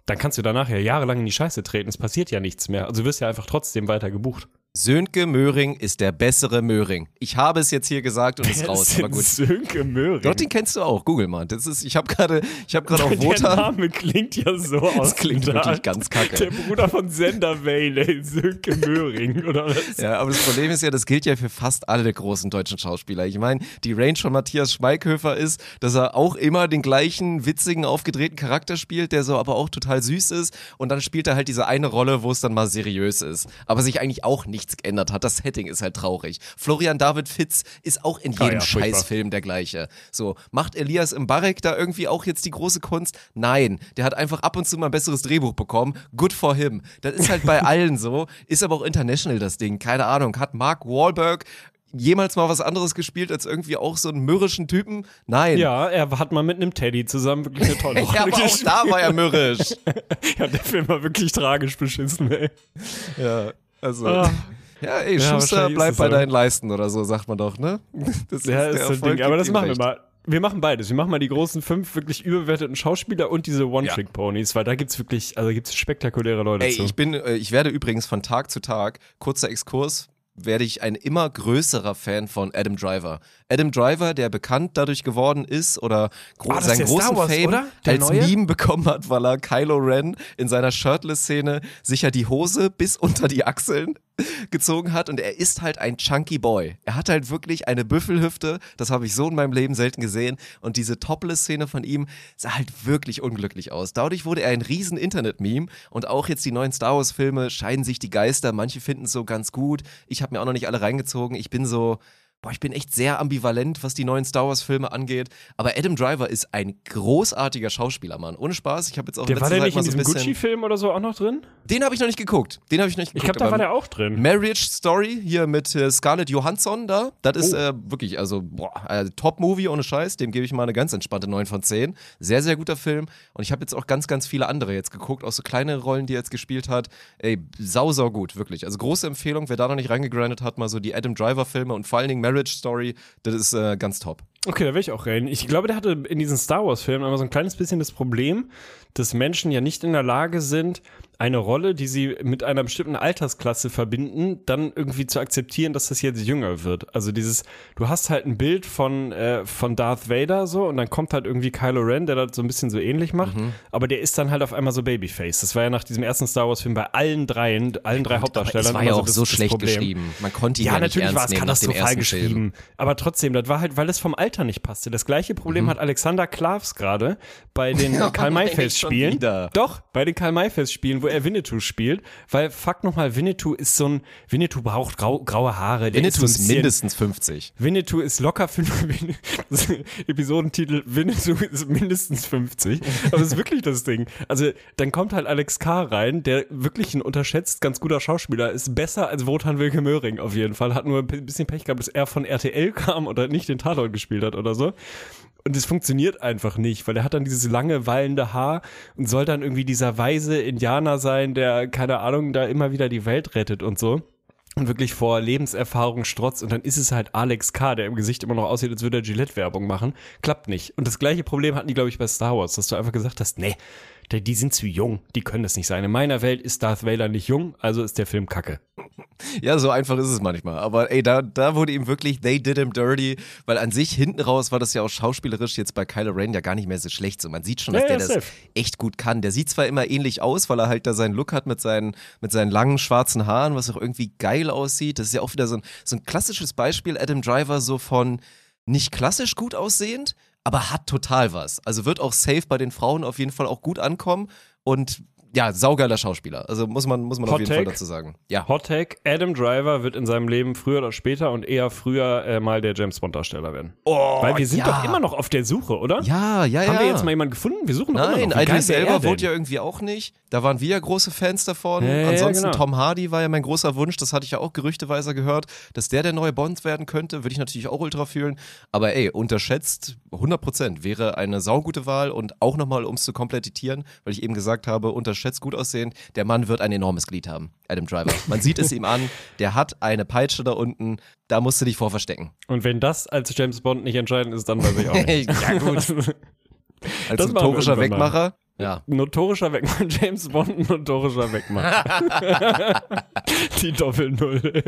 dann kannst du danach ja jahrelang in die Scheiße treten. Es passiert ja nichts mehr. Also wirst ja einfach trotzdem weiter gebucht. Sönke Möhring ist der bessere Möhring. Ich habe es jetzt hier gesagt und ist raus, aber gut. Sönke Möhring. Doch, den kennst du auch. Google mal. Das ist, ich habe gerade, ich habe gerade auf der Wotan. Name klingt ja so aus. Das klingt wirklich ganz Der kacke. Bruder von Sender Whale, Sönke Möhring, oder was? Ja, aber das Problem ist ja, das gilt ja für fast alle großen deutschen Schauspieler. Ich meine, die Range von Matthias Schweighöfer ist, dass er auch immer den gleichen witzigen, aufgedrehten Charakter spielt, der so aber auch total süß ist. Und dann spielt er halt diese eine Rolle, wo es dann mal seriös ist. Aber sich eigentlich auch nichts geändert hat. Das Setting ist halt traurig. Florian David Fitz ist auch in jedem Ah ja, furchtbar. Scheißfilm der gleiche. So, macht Elias Mbarek da irgendwie auch jetzt die große Kunst? Nein, der hat einfach ab und zu mal ein besseres Drehbuch bekommen. Good for him. Das ist halt bei allen so. Ist aber auch international das Ding. Keine Ahnung. Hat Mark Wahlberg jemals mal was anderes gespielt als irgendwie auch so einen mürrischen Typen? Nein. Ja, er hat mal mit einem Teddy zusammen wirklich eine tolle Rolle Ja, aber auch da war er mürrisch. Ja, der Film war wirklich tragisch beschissen, ey. Ja, also. Ah. Ja, ey, Ja, Schuster, ist bleib es bei deinen Leisten oder so, sagt man doch, ne? Das Ja, ist so ein Erfolg Ding. Aber gibt das machen wir recht. mal. Wir machen beides. Wir machen mal die großen fünf wirklich überbewerteten Schauspieler und diese One-Trick-Ponys, weil da gibt's wirklich, also gibt's spektakuläre Leute Ey, zu. ich bin, äh, ich werde übrigens von Tag zu Tag, kurzer Exkurs, werde ich ein immer größerer Fan von Adam Driver. Adam Driver, der bekannt dadurch geworden ist oder gro Ah, seinen großen Wars, Fame oder? Der als neue? Meme bekommen hat, weil er Kylo Ren in seiner Shirtless-Szene sicher die Hose bis unter die Achseln gezogen hat und er ist halt ein chunky Boy. Er hat halt wirklich eine Büffelhüfte, das habe ich so in meinem Leben selten gesehen und diese Topless-Szene von ihm sah halt wirklich unglücklich aus. Dadurch wurde er ein riesen Internet-Meme und auch jetzt die neuen Star Wars-Filme scheiden sich die Geister, manche finden es so ganz gut, ich habe mir auch noch nicht alle reingezogen, ich bin so... Boah, ich bin echt sehr ambivalent, was die neuen Star Wars-Filme angeht. Aber Adam Driver ist ein großartiger Schauspieler, Mann. Ohne Spaß. Ich habe jetzt auch Der in war der Zeit nicht in so diesem. Gucci-Film oder so auch noch drin? Den habe ich noch nicht geguckt. Den habe ich noch nicht Ich geguckt. glaube, da war der auch drin. Marriage Story hier mit äh, Scarlett Johansson da. Das ist Oh. äh, wirklich, also boah, äh, Top-Movie ohne Scheiß. Dem gebe ich mal eine ganz entspannte 9 von 10. Sehr, sehr guter Film. Und ich habe jetzt auch ganz, ganz viele andere jetzt geguckt, auch so kleine Rollen, die er jetzt gespielt hat. Ey, sau, sau gut, wirklich. Also große Empfehlung, wer da noch nicht reingegrindet hat, mal so die Adam Driver-Filme und vor allen Dingen Marriage Story, das ist äh, ganz top. Okay, da will ich auch rein. Ich glaube, der hatte in diesen Star Wars-Filmen immer so ein kleines bisschen das Problem, dass Menschen ja nicht in der Lage sind, eine Rolle, die sie mit einer bestimmten Altersklasse verbinden, dann irgendwie zu akzeptieren, dass das jetzt jünger wird. Also dieses, du hast halt ein Bild von, äh, von Darth Vader so und dann kommt halt irgendwie Kylo Ren, der das so ein bisschen so ähnlich macht, Mhm. aber der ist dann halt auf einmal so Babyface. Das war ja nach diesem ersten Star Wars-Film bei allen dreien, allen drei Hauptdarstellern. Aber es war ja auch das- so das schlecht Problem. geschrieben. Man konnte ihn ja, Ja, nicht natürlich war es katastrophal geschrieben. Film. Aber trotzdem, das war halt, weil es vom Alter nicht passte. Das gleiche Mhm. Problem hat Alexander Klavs gerade bei den Karl schon Spielen. Doch, bei den Karl Mayfest Spielen, wo er Winnetou spielt. Weil, fuck nochmal, Winnetou ist so ein, Winnetou braucht grau, graue Haare. Der Winnetou so ist bisschen- mindestens 50. Winnetou ist locker fünf, das ist Episodentitel Winnetou ist mindestens 50. Aber das ist wirklich das Ding. Also, dann kommt halt Alex K. rein, der wirklich ein unterschätzt ganz guter Schauspieler ist. Besser als Wotan Wilke Möhring auf jeden Fall. Hat nur ein bisschen Pech gehabt, dass er von RTL kam oder nicht den Tatort gespielt hat oder so. Und es funktioniert einfach nicht, weil er hat dann dieses lange, wallende Haar und soll dann irgendwie dieser weise Indianer sein, der, keine Ahnung, da immer wieder die Welt rettet und so und wirklich vor Lebenserfahrung strotzt und dann ist es halt Alex K., der im Gesicht immer noch aussieht, als würde er Gillette-Werbung machen. Klappt nicht. Und das gleiche Problem hatten die, glaube ich, bei Star Wars, dass du einfach gesagt hast, nee, die, sind zu jung, die können das nicht sein. In meiner Welt ist Darth Vader nicht jung, also ist der Film kacke. Ja, so einfach ist es manchmal. Aber ey, da, da wurde ihm wirklich, they did him dirty, weil an sich hinten raus war das ja auch schauspielerisch jetzt bei Kylo Ren ja gar nicht mehr so schlecht. So, man sieht schon, dass Ja, der das safe. echt gut kann. Der sieht zwar immer ähnlich aus, weil er halt da seinen Look hat mit seinen, mit seinen langen schwarzen Haaren, was auch irgendwie geil aussieht. Das ist ja auch wieder so ein, so ein klassisches Beispiel, Adam Driver, so von nicht klassisch gut aussehend, aber hat total was. Also wird auch safe bei den Frauen auf jeden Fall auch gut ankommen und ja, saugeiler Schauspieler. Also muss man, muss man auf jeden Fall Take? dazu sagen. Ja. Hot Take, Adam Driver wird in seinem Leben früher oder später und eher früher äh, mal der James Bond Darsteller werden. Oh, Weil wir sind ja. doch immer noch auf der Suche, oder? Ja, ja, ja. Haben wir jetzt mal jemanden gefunden? Wir suchen doch Nein, immer noch. Er Elba denn? wurde ja irgendwie auch nicht. Da waren wir ja große Fans davon. Ja, Ansonsten genau. Tom Hardy war ja mein großer Wunsch. Das hatte ich ja auch gerüchteweise gehört, dass der der neue Bond werden könnte. Würde ich natürlich auch ultra fühlen. Aber ey, unterschätzt 100 Prozent wäre eine saugute Wahl und auch nochmal, um es zu komplettieren, weil ich eben gesagt habe, unterschätzt gut aussehend. Der Mann wird ein enormes Glied haben, Adam Driver. Man sieht es ihm an. Der hat eine Peitsche da unten. Da musst du dich vor verstecken. Und wenn das als James Bond nicht entscheidend ist, dann weiß ich auch nicht. Ja, gut. Als notorischer. Wegmacher. Ja. Notorischer Wegmacher, James Bond, notorischer Wegmacher. die Doppel-Null.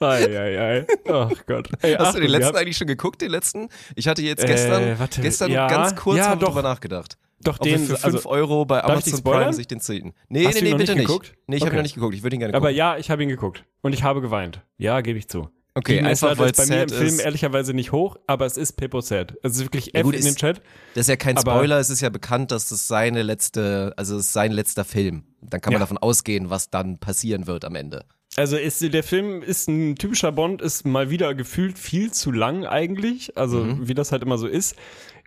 Eieiei. Ach Gott. Ey, Hast du den Achtung, letzten eigentlich schon geguckt, den letzten? Ich hatte jetzt gestern, Äh, warte, gestern ja, ganz kurz ja, doch. drüber nachgedacht. Doch, den, für 5 also, Euro bei Amazon? Prime sich den ziehen. Nee, Hast nee, nee, bitte nicht geguckt? Nee, ich habe Okay. ihn noch nicht geguckt. Ich würde ihn gerne aber gucken. ja, ich habe ihn geguckt. Und ich habe geweint. Ja, gebe ich zu. Okay, Die einfach, weil ist bei es mir im Film ist. ehrlicherweise nicht hoch, aber es ist Pippo sad. Es ist wirklich Ja, F gut, in ist- dem Chat. Das ist ja kein Spoiler, es ist ja bekannt, dass das seine letzte, also es ist sein letzter Film. Dann kann man Ja. davon ausgehen, was dann passieren wird am Ende. Also ist, der Film ist ein typischer Bond, ist mal wieder gefühlt viel zu lang eigentlich. Also Mhm. wie das halt immer so ist.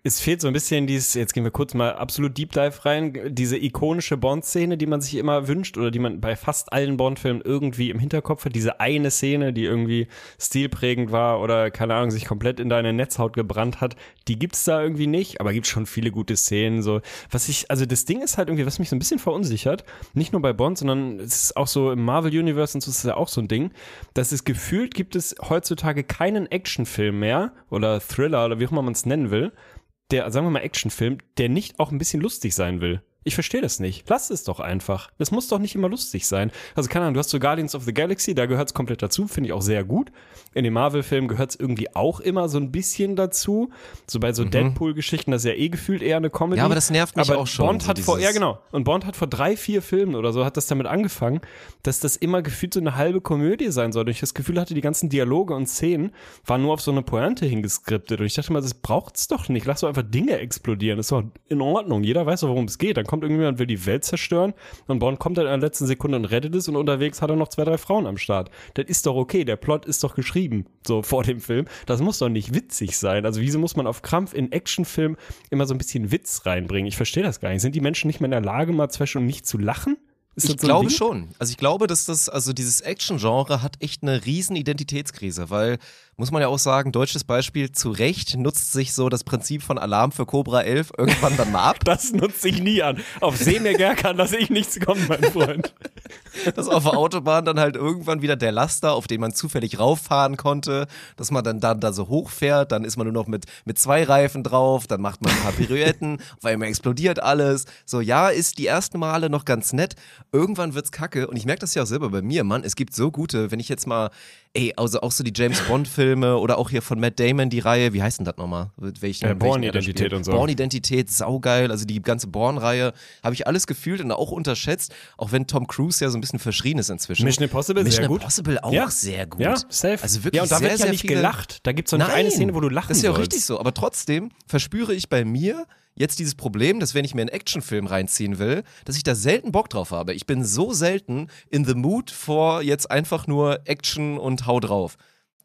Es fehlt so ein bisschen dieses, jetzt gehen wir kurz mal absolut Deep Dive rein, diese ikonische Bond-Szene, die man sich immer wünscht oder die man bei fast allen Bond-Filmen irgendwie im Hinterkopf hat. Diese eine Szene, die irgendwie stilprägend war oder keine Ahnung, sich komplett in deine Netzhaut gebrannt hat, die gibt's da irgendwie nicht, aber gibt schon viele gute Szenen. So, was ich, also das Ding ist halt irgendwie, was mich so ein bisschen verunsichert, nicht nur bei Bond, sondern es ist auch so im Marvel-Universe und so ist ja auch so ein Ding, dass es gefühlt gibt es heutzutage keinen Actionfilm mehr oder Thriller oder wie auch immer man es nennen will, der, sagen wir mal Actionfilm, der nicht auch ein bisschen lustig sein will. Ich verstehe das nicht. Lass es doch einfach. Das muss doch nicht immer lustig sein. Also keine Ahnung, du hast so Guardians of the Galaxy, da gehört es komplett dazu, finde ich auch sehr gut. In den Marvel-Filmen gehört es irgendwie auch immer so ein bisschen dazu. So bei so Deadpool-Geschichten, das ist ja eh gefühlt eher eine Comedy. Mhm. Ja, aber das nervt mich aber auch schon, Bond so hat vor, ja genau. Und Bond hat vor drei, vier Filmen oder so, hat das damit angefangen, dass das immer gefühlt so eine halbe Komödie sein soll. Und ich das Gefühl hatte, die ganzen Dialoge und Szenen waren nur auf so eine Pointe hingeskriptet. Und ich dachte mal, das braucht's doch nicht. Lass doch einfach Dinge explodieren. Das ist doch in Ordnung. Jeder weiß doch, worum es geht. Dann kommt irgendjemand, will die Welt zerstören und Bond kommt dann in der letzten Sekunde und rettet es und unterwegs hat er noch zwei, drei Frauen am Start. Das ist doch okay. Der Plot ist doch geschrieben, so vor dem Film. Das muss doch nicht witzig sein. Also wieso muss man auf Krampf in Actionfilmen immer so ein bisschen Witz reinbringen? Ich verstehe das gar nicht. Sind die Menschen nicht mehr in der Lage, mal zwei Stunden nicht zu lachen? Ist Ich so glaube Ding? schon. Also ich glaube, dass das, also dieses Action-Genre hat echt eine riesen Identitätskrise, weil, muss man ja auch sagen, deutsches Beispiel, zu Recht nutzt sich so das Prinzip von Alarm für Cobra 11 irgendwann dann mal ab. Das nutze ich nie an. Auf Seemeer kann lasse ich nichts kommen, mein Freund. dass auf der Autobahn dann halt irgendwann wieder der Laster, auf den man zufällig rauffahren konnte, dass man dann, dann da so hochfährt, dann ist man nur noch mit, mit zwei Reifen drauf, dann macht man ein paar Pirouetten, auf einmal explodiert alles. So, ja, ist die ersten Male noch ganz nett, irgendwann wird's kacke und ich merke das ja auch selber bei mir, Mann, es gibt so gute, wenn ich jetzt mal, ey, also auch so die James Bond Filme oder auch hier von Matt Damon die Reihe, wie heißt denn das nochmal? Welchen, da spielt? und so. Bourne-Identität, saugeil, also die ganze Bourne-Reihe, habe ich alles gefühlt und auch unterschätzt, auch wenn Tom Cruise ja so ein bisschen verschrien ist inzwischen. Mission Impossible, Mission sehr gut. Impossible auch Ja. sehr gut. Ja, safe. Also wirklich ja, und da sehr, wird ja nicht viele... gelacht. Da gibt's doch nicht eine Szene, wo du lachen Das ist ja auch sollst. richtig so, aber trotzdem verspüre ich bei mir jetzt dieses Problem, dass wenn ich mir einen Actionfilm reinziehen will, dass ich da selten Bock drauf habe. Ich bin so selten in the mood vor jetzt einfach nur Action und hau drauf.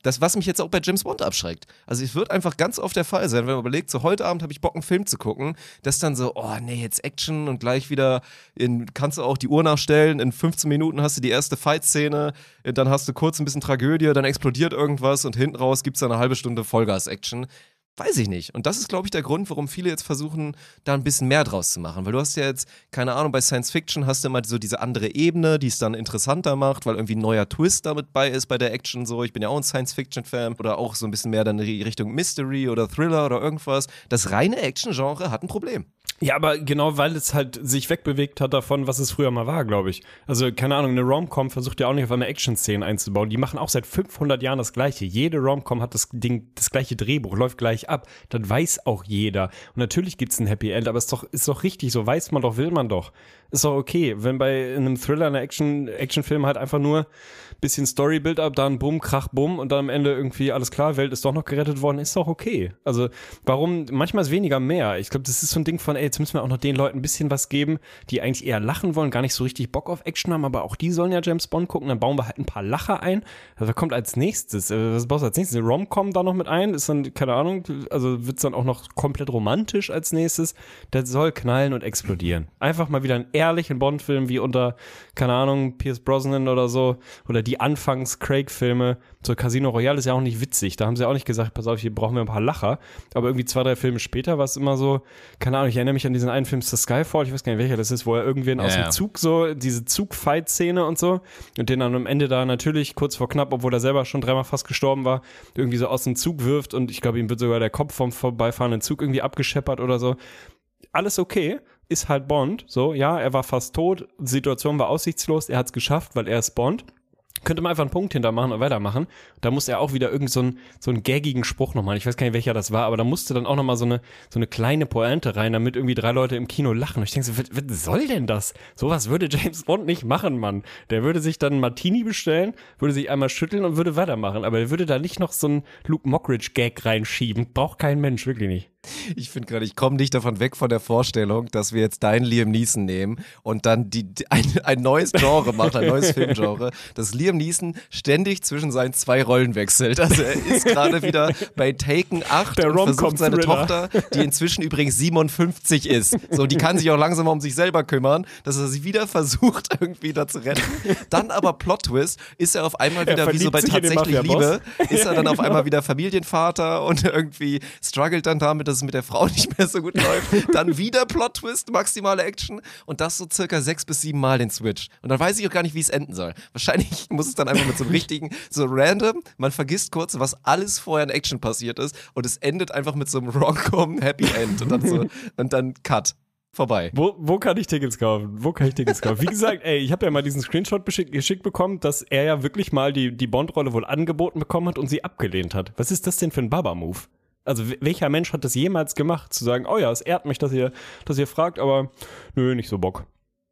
Das, was mich jetzt auch bei James Bond abschreckt. Also es wird einfach ganz oft der Fall sein, wenn man überlegt, so heute Abend habe ich Bock, einen Film zu gucken, dass dann so, oh nee, jetzt Action und gleich wieder, in, kannst du auch die Uhr nachstellen, in 15 Minuten hast du die erste Fight-Szene, dann hast du kurz ein bisschen Tragödie, dann explodiert irgendwas und hinten raus gibt es eine halbe Stunde Vollgas-Action. Weiß ich nicht. Und das ist, glaube ich, der Grund, warum viele jetzt versuchen, da ein bisschen mehr draus zu machen. Weil du hast ja jetzt, keine Ahnung, bei Science Fiction hast du immer so diese andere Ebene, die es dann interessanter macht, weil irgendwie ein neuer Twist damit bei ist bei der Action so. Ich bin ja auch ein Science Fiction-Fan oder auch so ein bisschen mehr dann in Richtung Mystery oder Thriller oder irgendwas. Das reine Action-Genre hat ein Problem. Ja, aber genau, weil es halt sich wegbewegt hat davon, was es früher mal war, glaube ich. Also, keine Ahnung, eine Rom-Com versucht ja auch nicht auf einmal Action-Szenen einzubauen. Die machen auch seit 500 Jahren das Gleiche. Jede Rom-Com hat das Ding, das gleiche Drehbuch, läuft gleich ab. Das weiß auch jeder. Und natürlich gibt's ein Happy End, aber ist doch, ist doch richtig, so weiß man doch, will man doch. Ist doch okay, wenn bei einem Thriller, einer Action, Actionfilm halt einfach nur bisschen Story-Build-up, dann Bumm, Krach, Bumm und dann am Ende irgendwie alles klar, Welt ist doch noch gerettet worden, ist doch okay. Also warum, manchmal ist weniger mehr. Ich glaube, das ist so ein Ding von, ey, jetzt müssen wir auch noch den Leuten ein bisschen was geben, die eigentlich eher lachen wollen, gar nicht so richtig Bock auf Action haben, aber auch die sollen ja James Bond gucken, dann bauen wir halt ein paar Lacher ein. Also, was kommt als nächstes? Äh, Was baust du als nächstes? Eine Rom-Com da noch mit ein? Ist dann, keine Ahnung, also wird's dann auch noch komplett romantisch als nächstes? Das soll knallen und explodieren. Einfach mal wieder einen ehrlichen Bond-Film wie unter, keine Ahnung, Pierce Brosnan oder so, oder die Anfangs-Craig-Filme. So Casino Royale ist ja auch nicht witzig. Da haben sie auch nicht gesagt, pass auf, hier brauchen wir ein paar Lacher. Aber irgendwie zwei, drei Filme später war es immer so, keine Ahnung, ich erinnere mich an diesen einen Film, The Skyfall, ich weiß gar nicht, welcher das ist, wo er irgendwen aus Ja, dem ja. Zug so, diese Zug-Fight-Szene und so, und den dann am Ende da natürlich kurz vor knapp, obwohl er selber schon dreimal fast gestorben war, irgendwie so aus dem Zug wirft und ich glaube, ihm wird sogar der Kopf vom vorbeifahrenden Zug irgendwie abgescheppert oder so. Alles okay, ist halt Bond, so, ja, er war fast tot, die Situation war aussichtslos, er hat es geschafft, weil er ist Bond. Könnte man einfach einen Punkt hintermachen und weitermachen. Da muss er auch wieder irgend so einen, so einen gaggigen Spruch nochmal. Ich weiß gar nicht, welcher das war, aber da musste dann auch nochmal so eine, so eine kleine Pointe rein, damit irgendwie drei Leute im Kino lachen. Und ich denke so, was, was soll denn das? Sowas würde James Bond nicht machen, Mann. Der würde sich dann einen Martini bestellen, würde sich einmal schütteln und würde weitermachen. Aber er würde da nicht noch so einen Luke Mockridge-Gag reinschieben. Braucht kein Mensch, wirklich nicht. Ich finde gerade, ich komme nicht davon weg von der Vorstellung, dass wir jetzt deinen Liam Neeson nehmen und dann die, ein, ein neues Genre machen, ein neues Filmgenre, dass Liam Neeson ständig zwischen seinen zwei Rollen wechselt. Also er ist gerade wieder bei Taken 8 Der und versucht seine. Tochter, die inzwischen übrigens 57 ist. So, die kann sich auch langsam um sich selber kümmern, dass er sie wieder versucht, irgendwie da zu retten. Dann aber Plot Twist, ist er auf einmal Er wieder wie so bei tatsächlich. Liebe, ist er dann auf einmal wieder Familienvater und irgendwie struggelt dann damit, dass es mit der Frau nicht mehr so gut läuft. Dann wieder Plot-Twist, maximale Action und das so circa sechs bis sieben Mal den Switch. Und dann weiß ich auch gar nicht, wie es enden soll. Wahrscheinlich muss es dann einfach mit so einem richtigen, so random, man vergisst kurz, was alles vorher in Action passiert ist und es endet einfach mit so einem Rom-Com Happy End und dann so, und dann Cut. vorbei. Wo, wo kann ich Tickets kaufen? Wo kann ich Tickets kaufen? Wie gesagt, ey, ich habe ja mal diesen Screenshot geschickt bekommen, dass er ja wirklich mal die, die Bond-Rolle wohl angeboten bekommen hat und sie abgelehnt hat. Was ist das denn für ein Baba-Move? Also welcher Mensch hat das jemals gemacht, zu sagen, oh ja, es ehrt mich, dass ihr, dass ihr fragt, aber nö, nicht so Bock.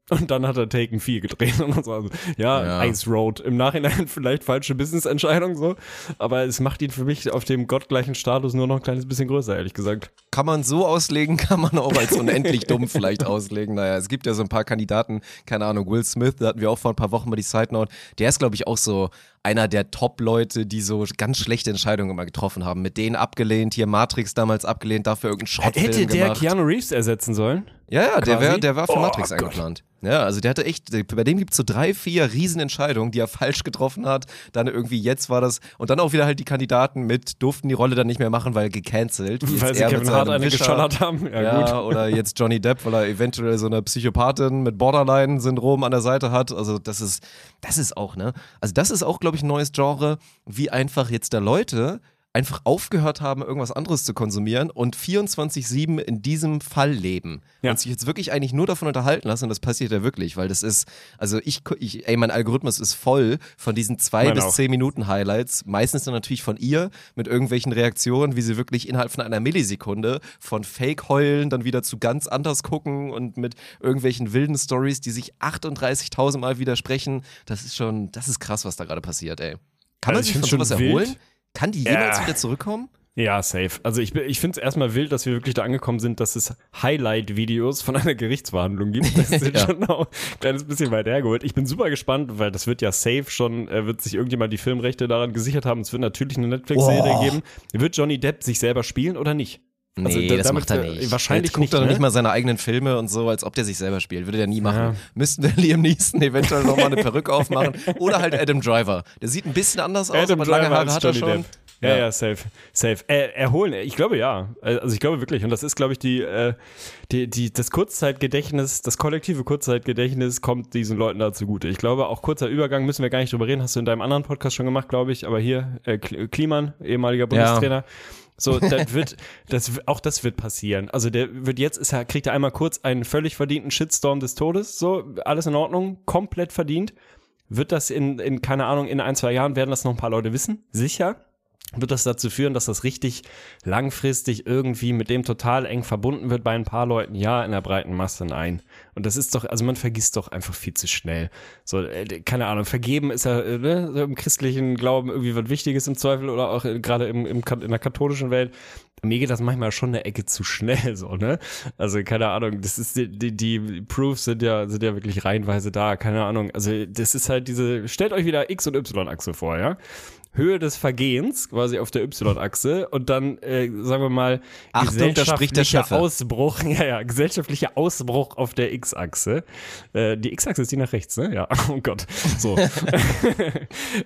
Und dann hat er Taken 4 gedreht und so. Also, ja, Ja. Ice Road. Im Nachhinein vielleicht falsche Business-Entscheidung so. Aber es macht ihn für mich auf dem gottgleichen Status nur noch ein kleines bisschen größer, ehrlich gesagt. Kann man so auslegen, kann man auch als unendlich dumm vielleicht auslegen. Naja, es gibt ja so ein paar Kandidaten, keine Ahnung, Will Smith, da hatten wir auch vor ein paar Wochen mal die Side Note. Der ist, glaube ich, auch so einer der Top-Leute, die so ganz schlechte Entscheidungen immer getroffen haben. Mit denen abgelehnt, hier Matrix damals abgelehnt, dafür irgendeinen Schrottfilm Hätte der gemacht. Keanu Reeves ersetzen sollen? Ja, ja, der, wär, der war für Oh Matrix Gott. eingeplant. Ja, also der hatte echt, bei dem gibt es so drei, vier Riesenentscheidungen, die er falsch getroffen hat. Dann irgendwie jetzt war das, und dann auch wieder halt die Kandidaten mit, durften die Rolle dann nicht mehr machen, weil gecancelt. Weil sie Kevin Hart eine Wischer. geschallert haben? Ja, Ja, gut. oder jetzt Johnny Depp, weil er eventuell so eine Psychopathin mit Borderline-Syndrom an der Seite hat. Also das ist, das ist auch, ne? Also das ist auch, glaube ich, ein neues Genre, wie einfach jetzt da Leute einfach aufgehört haben, irgendwas anderes zu konsumieren und 24-7 in diesem Fall leben. Ja. Und sich jetzt wirklich eigentlich nur davon unterhalten lassen und das passiert ja wirklich, weil das ist, also ich, ich ey, mein Algorithmus ist voll von diesen zwei Mein bis auch. zehn Minuten Highlights, meistens dann natürlich von ihr mit irgendwelchen Reaktionen, wie sie wirklich innerhalb von einer Millisekunde von Fake-Heulen dann wieder zu ganz anders gucken und mit irgendwelchen wilden Stories, die sich 38.000 Mal widersprechen. Das ist schon, das ist krass, was da gerade passiert, ey. Kann Also man ich sich von sowas schon wild. erholen? Kann die jemals Ja. wieder zurückkommen? Ja, safe. Also ich, ich finde es erstmal wild, dass wir wirklich da angekommen sind, dass es Highlight-Videos von einer Gerichtsverhandlung gibt. Das ist Ja. schon auch ein kleines bisschen weit hergeholt. Ich bin super gespannt, weil das wird ja safe schon, äh, wird sich irgendjemand die Filmrechte daran gesichert haben. Es wird natürlich eine Netflix-Serie geben. Wird Johnny Depp sich selber spielen oder nicht? Also Nee, da- das damit, macht er äh, nicht. wahrscheinlich guckt nicht, er ne? nicht mal seine eigenen Filme und so, als ob der sich selber spielt. Würde der nie machen. Ja. Müssten wir Liam Neeson eventuell nochmal eine Perücke aufmachen. Oder halt Adam Driver. Der sieht ein bisschen anders aus, Adam aber lange Haare hat er schon. Depp. Ja, ja, safe, safe. Äh, erholen, ich glaube ja. Also ich glaube wirklich. Und das ist, glaube ich, die, äh, die, die, das Kurzzeitgedächtnis, das kollektive Kurzzeitgedächtnis kommt diesen Leuten da zugute. Ich glaube, auch kurzer Übergang müssen wir gar nicht drüber reden. Hast du in deinem anderen Podcast schon gemacht, glaube ich. Aber hier, äh, Kl- Kliman, ehemaliger Bundestrainer. So, das wird, das, auch das wird passieren. Also der wird jetzt, ist er, kriegt er einmal kurz einen völlig verdienten Shitstorm des Todes. So, alles in Ordnung, komplett verdient. Wird das in, in, keine Ahnung, in ein, zwei Jahren werden das noch ein paar Leute wissen? Sicher. Wird das dazu führen, dass das richtig langfristig irgendwie mit dem total eng verbunden wird bei ein paar Leuten? Ja, in der breiten Masse nein. Und das ist doch, also man vergisst doch einfach viel zu schnell. So, äh, keine Ahnung, vergeben ist ja äh, ne, so im christlichen Glauben irgendwie was Wichtiges im Zweifel oder auch äh, gerade im, im, in der katholischen Welt. Mir geht das manchmal schon eine Ecke zu schnell, so, ne? Also, keine Ahnung, das ist die, die, die Proofs sind ja, sind ja wirklich reihenweise da, keine Ahnung. Also, das ist halt diese, stellt euch wieder X- und Y-Achse vor, ja? Höhe des Vergehens, quasi auf der Y-Achse und dann, äh, sagen wir mal, Achtung, gesellschaftlicher. Ausbruch, ja, ja, gesellschaftlicher Ausbruch auf der X-Achse. Äh, die X-Achse ist die nach rechts, ne? Ja, oh Gott. So.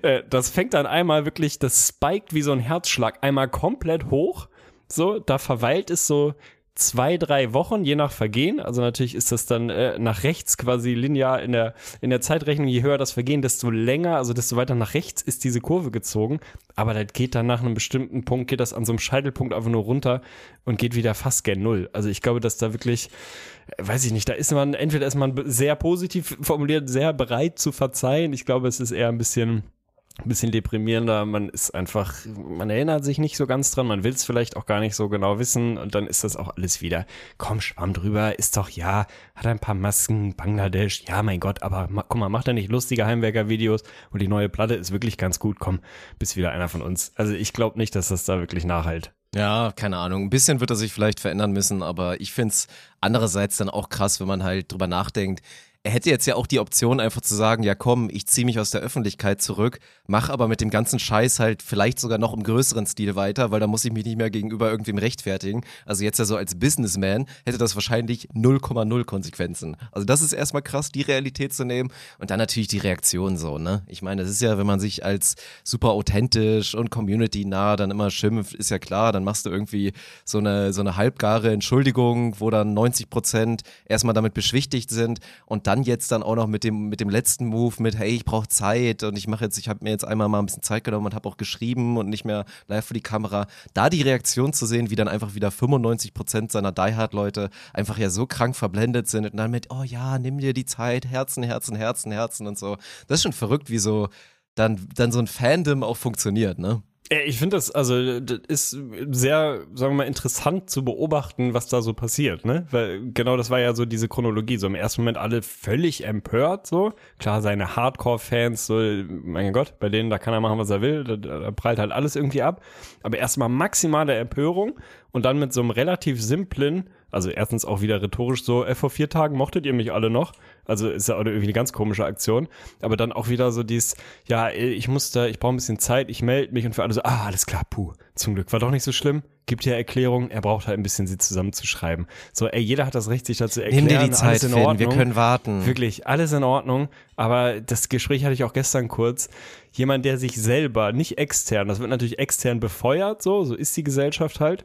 Äh, das fängt dann einmal wirklich, das spiked wie so ein Herzschlag einmal komplett hoch. So, da verweilt es so zwei, drei Wochen, je nach Vergehen. Also natürlich ist das dann äh, nach rechts quasi linear in der, in der Zeitrechnung. Je höher das Vergehen, desto länger, also desto weiter nach rechts ist diese Kurve gezogen. Aber das geht dann nach einem bestimmten Punkt, geht das an so einem Scheitelpunkt einfach nur runter und geht wieder fast gen Null. Also ich glaube, dass da wirklich, äh, weiß ich nicht, da ist man, entweder ist man sehr positiv formuliert, sehr bereit zu verzeihen. Ich glaube, es ist eher ein bisschen, ein bisschen deprimierender. Man ist einfach, man erinnert sich nicht so ganz dran, man will es vielleicht auch gar nicht so genau wissen und dann ist das auch alles wieder, komm, schwamm drüber, ist doch, ja, hat ein paar Masken, Bangladesch, ja, mein Gott, aber guck mal, macht er nicht lustige Heimwerker-Videos und die neue Platte ist wirklich ganz gut, komm, bist wieder einer von uns. Also ich glaube nicht, dass das da wirklich nachhalt. Ja, keine Ahnung. Ein bisschen wird er sich vielleicht verändern müssen, aber ich find's andererseits dann auch krass, wenn man halt drüber nachdenkt. Er hätte jetzt ja auch die Option, einfach zu sagen, ja komm, ich ziehe mich aus der Öffentlichkeit zurück, mach aber mit dem ganzen Scheiß halt vielleicht sogar noch im größeren Stil weiter, weil da muss ich mich nicht mehr gegenüber irgendwem rechtfertigen. Also jetzt ja so als Businessman hätte das wahrscheinlich 0,0 Konsequenzen. Also das ist erstmal krass, die Realität zu nehmen und dann natürlich die Reaktion so, ne? Ich meine, das ist ja, wenn man sich als super authentisch und community-nah dann immer schimpft, ist ja klar, dann machst du irgendwie so eine, so eine halbgare Entschuldigung, wo dann 90 Prozent erstmal damit beschwichtigt sind und dann jetzt dann auch noch mit dem, mit dem letzten Move mit, hey, ich brauche Zeit und ich mache jetzt, ich habe mir jetzt einmal mal ein bisschen Zeit genommen und habe auch geschrieben und nicht mehr live für die Kamera. Da die Reaktion zu sehen, wie dann einfach wieder 95 Prozent seiner Die Hard Leute einfach ja so krank verblendet sind und dann mit, oh ja, nimm dir die Zeit, Herzen, Herzen, Herzen, Herzen und so. Das ist schon verrückt, wie so dann, dann so ein Fandom auch funktioniert, ne? Ich finde das, also, das ist sehr, sagen wir mal, interessant zu beobachten, was da so passiert, ne? Weil genau das war ja so diese Chronologie. So im ersten Moment alle völlig empört, so. Klar, seine Hardcore-Fans, so, mein Gott, bei denen, da kann er machen, was er will, da, da prallt halt alles irgendwie ab. Aber erstmal maximale Empörung und dann mit so einem relativ simplen, also erstens auch wieder rhetorisch so, äh, vor vier Tagen mochtet ihr mich alle noch. Also ist ja auch irgendwie eine ganz komische Aktion. Aber dann auch wieder so dieses, ja, ich muss da, ich brauche ein bisschen Zeit, ich melde mich und für alle so, ah, alles klar, puh, zum Glück, war doch nicht so schlimm. Gibt ja Erklärung, er braucht halt ein bisschen sie zusammenzuschreiben. So, ey, jeder hat das Recht, sich dazu erklären. Nimm dir die Zeit, alles in Finn, Ordnung. wir können warten. Wirklich, alles in Ordnung. Aber das Gespräch hatte ich auch gestern kurz. Jemand, der sich selber, nicht extern, das wird natürlich extern befeuert, so, so ist die Gesellschaft halt.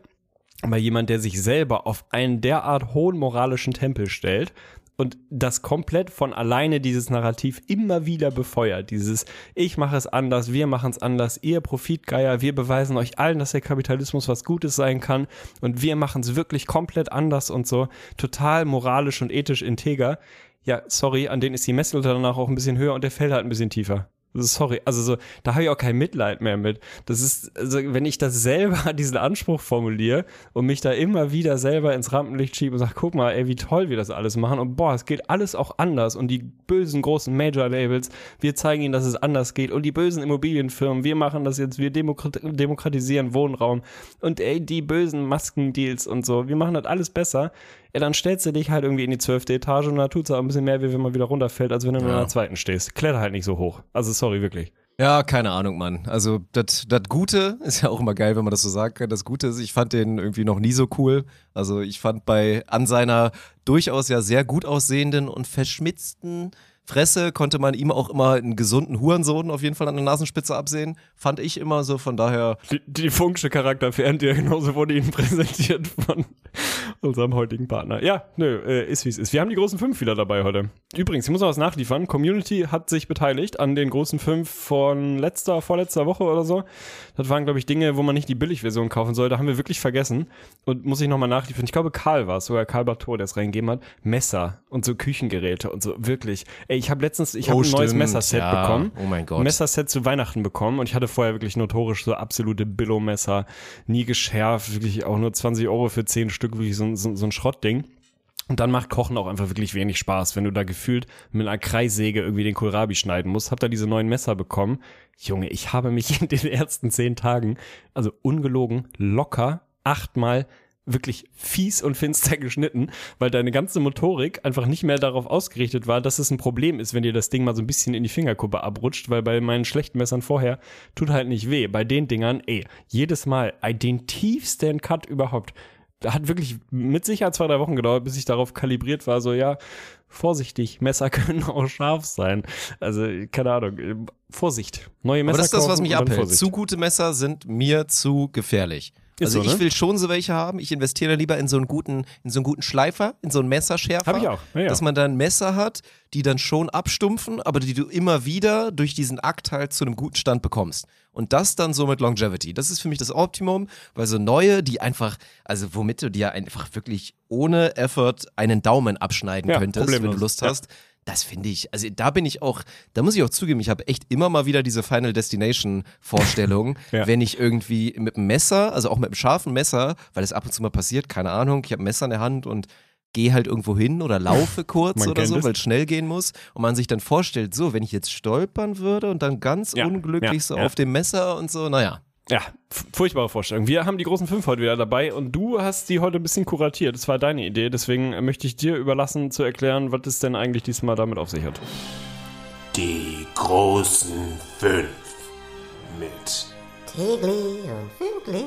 Aber jemand, der sich selber auf einen derart hohen moralischen Tempel stellt und das komplett von alleine dieses Narrativ immer wieder befeuert. Dieses Ich mache es anders, wir machen es anders, ihr Profitgeier, wir beweisen euch allen, dass der Kapitalismus was Gutes sein kann und wir machen es wirklich komplett anders und so. Total moralisch und ethisch integer. Ja, sorry, an den ist die Messlatte danach auch ein bisschen höher und der fällt halt ein bisschen tiefer. Sorry, also so, da habe ich auch kein Mitleid mehr mit. Das ist, also wenn ich das selber, diesen Anspruch formuliere und mich da immer wieder selber ins Rampenlicht schiebe und sage, guck mal, ey, wie toll wir das alles machen und boah, es geht alles auch anders und die bösen großen Major-Labels, wir zeigen ihnen, dass es anders geht und die bösen Immobilienfirmen, wir machen das jetzt, wir demokrat demokratisieren Wohnraum und ey, die bösen Maskendeals und so, wir machen das alles besser. Ja, dann stellst du dich halt irgendwie in die zwölfte Etage und da tut's auch ein bisschen mehr, wie wenn man wieder runterfällt, als wenn du nur in der zweiten stehst. Kletter halt nicht so hoch. Also sorry, wirklich. Ja, keine Ahnung, Mann. Also das das Gute ist ja auch immer geil, wenn man das so sagen kann. Das Gute ist, ich fand den irgendwie noch nie so cool. Also ich fand bei an seiner durchaus ja sehr gut aussehenden und verschmitzten Fresse konnte man ihm auch immer einen gesunden Hurensohn auf jeden Fall an der Nasenspitze absehen. Fand ich immer so, von daher. Die, die Funksche Charakter Ferndiagnose wurde Ihnen präsentiert von unserem heutigen Partner. Ja, nö, äh, ist wie es ist. Wir haben die großen fünf wieder dabei heute. Übrigens, ich muss noch was nachliefern. Community hat sich beteiligt an den großen fünf von letzter, vorletzter Woche oder so. Das waren, glaube ich, Dinge, wo man nicht die Billigversion kaufen soll. Da haben wir wirklich vergessen. Und muss ich nochmal nachliefern. Ich glaube, Karl war es, sogar Karl Bateau, der es reingegeben hat. Messer und so Küchengeräte und so. Wirklich. Ey, ich habe letztens, ich habe Oh, ein neues Messerset ja. bekommen. Oh mein Gott. Messerset zu Weihnachten bekommen und ich hatte vorher wirklich notorisch so absolute Billo-Messer, nie geschärft, wirklich auch nur 20 Euro für 10 Stück, wirklich so, ein- so, so ein Schrottding. Und dann macht Kochen auch einfach wirklich wenig Spaß, wenn du da gefühlt mit einer Kreissäge irgendwie den Kohlrabi schneiden musst. Hab da diese neuen Messer bekommen. Junge, ich habe mich in den ersten zehn Tagen, also ungelogen, locker achtmal wirklich fies und finster geschnitten, weil deine ganze Motorik einfach nicht mehr darauf ausgerichtet war, dass es ein Problem ist, wenn dir das Ding mal so ein bisschen in die Fingerkuppe abrutscht, weil bei meinen schlechten Messern vorher tut halt nicht weh. Bei den Dingern, ey, jedes Mal den tiefsten Cut überhaupt. Hat wirklich mit Sicherheit zwei, drei Wochen gedauert, bis ich darauf kalibriert war, so ja, vorsichtig, Messer können auch scharf sein. Also, keine Ahnung, Vorsicht. Neue Messer Aber das ist das, was mich abhält. Vorsicht. Zu gute Messer sind mir zu gefährlich. Ist also so, ich ne? will schon so welche haben. Ich investiere lieber in so einen guten, in so einen guten Schleifer, in so einen Messerschärfer. Hab ich auch, ja, ja. Dass man da ein Messer hat, die dann schon abstumpfen, aber die du immer wieder durch diesen Akt halt zu einem guten Stand bekommst. Und das dann so mit Longevity. Das ist für mich das Optimum, weil so neue, die einfach, also womit du dir einfach wirklich ohne Effort einen Daumen abschneiden Ja, könntest, wenn du. Lust hast. Das finde ich, also da bin ich auch, da muss ich auch zugeben, ich habe echt immer mal wieder diese Final Destination Vorstellung, Ja. wenn ich irgendwie mit einem Messer, also auch mit einem scharfen Messer, weil es ab und zu mal passiert, keine Ahnung, ich habe ein Messer in der Hand und gehe halt irgendwo hin oder laufe kurz Man oder so, weil es schnell gehen muss und man sich dann vorstellt, so, wenn ich jetzt stolpern würde und dann ganz Ja, unglücklich ja, so auf dem Messer und so, naja. Ja, furchtbare Vorstellung. Wir haben die großen fünf heute wieder dabei und du hast die heute ein bisschen kuratiert. Das war deine Idee, deswegen möchte ich dir überlassen zu erklären, was es denn eigentlich diesmal damit auf sich hat. Die großen fünf mit Tegli und Fünkli.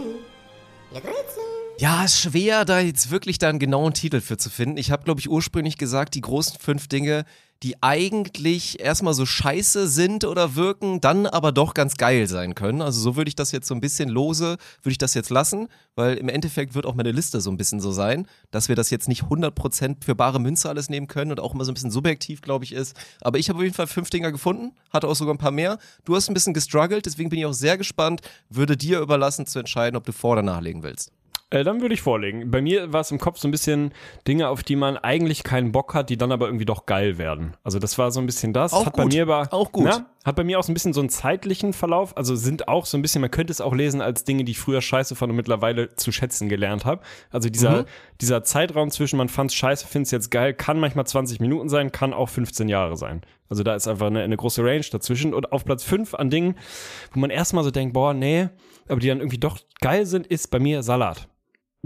Ja, ist schwer, da jetzt wirklich da einen genauen Titel für zu finden. Ich habe, glaube ich, ursprünglich gesagt, die großen fünf Dinge, die eigentlich erstmal so scheiße sind oder wirken, dann aber doch ganz geil sein können. Also so würde ich das jetzt so ein bisschen lose, würde ich das jetzt lassen, weil im Endeffekt wird auch meine Liste so ein bisschen so sein, dass wir das jetzt nicht 100% für bare Münze alles nehmen können und auch immer so ein bisschen subjektiv, glaube ich, ist. Aber ich habe auf jeden Fall fünf Dinger gefunden, hatte auch sogar ein paar mehr. Du hast ein bisschen gestruggelt, deswegen bin ich auch sehr gespannt, würde dir überlassen zu entscheiden, ob du vor oder nachlegen willst. Äh, dann würde ich vorlegen. Bei mir war es im Kopf so ein bisschen Dinge, auf die man eigentlich keinen Bock hat, die dann aber irgendwie doch geil werden. Also das war so ein bisschen das. Auch hat bei gut. mir aber Auch gut. Na, hat bei mir auch so ein bisschen so einen zeitlichen Verlauf. Also sind auch so ein bisschen, man könnte es auch lesen als Dinge, die ich früher scheiße fand und mittlerweile zu schätzen gelernt habe. Also dieser, Mhm. dieser Zeitraum zwischen man fand's scheiße, find's jetzt geil, kann manchmal 20 Minuten sein, kann auch 15 Jahre sein. Also da ist einfach eine, eine große Range dazwischen. Und auf Platz 5 an Dingen, wo man erstmal so denkt, boah, nee, aber die dann irgendwie doch geil sind, ist bei mir Salat.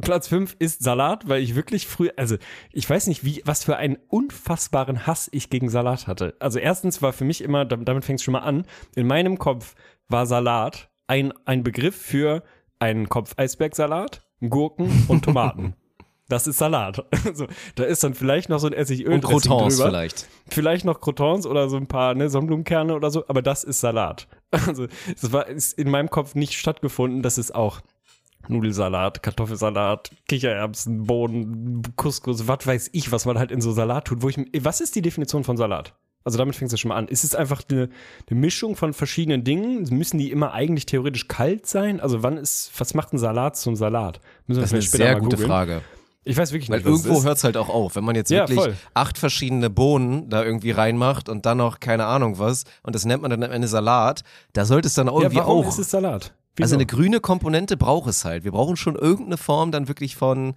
Platz 5 ist Salat, weil ich wirklich früh, also ich weiß nicht, wie, was für einen unfassbaren Hass ich gegen Salat hatte. Also erstens war für mich immer, dam- damit fängt es schon mal an, in meinem Kopf war Salat ein, ein Begriff für einen Kopf Eisbergsalat, Gurken und Tomaten. Das ist Salat. Also, da ist dann vielleicht noch so ein Essigöl Und Crotons drüber. vielleicht. Vielleicht noch Crotons oder so ein paar ne, Sonnenblumenkerne oder so, aber das ist Salat. Also es war ist in meinem Kopf nicht stattgefunden, dass es auch Nudelsalat, Kartoffelsalat, Kichererbsen, Bohnen, Couscous, was weiß ich, was man halt in so Salat tut. Wo ich, was ist die Definition von Salat? Also damit fängt es ja schon mal an. Ist es einfach eine, eine Mischung von verschiedenen Dingen? Müssen die immer eigentlich theoretisch kalt sein? Also wann ist, was macht ein Salat zum Salat? Müssen wir Das ist eine sehr gute googeln. Frage. Ich weiß wirklich Weil nicht, was es irgendwo hört es halt auch auf, wenn man jetzt Ja, wirklich voll. acht verschiedene Bohnen da irgendwie reinmacht und dann noch keine Ahnung was und das nennt man dann am Ende Salat, da sollte es dann Ja, irgendwie warum auch. ist es Salat? Also Wieso? eine grüne Komponente braucht es halt. Wir brauchen schon irgendeine Form dann wirklich von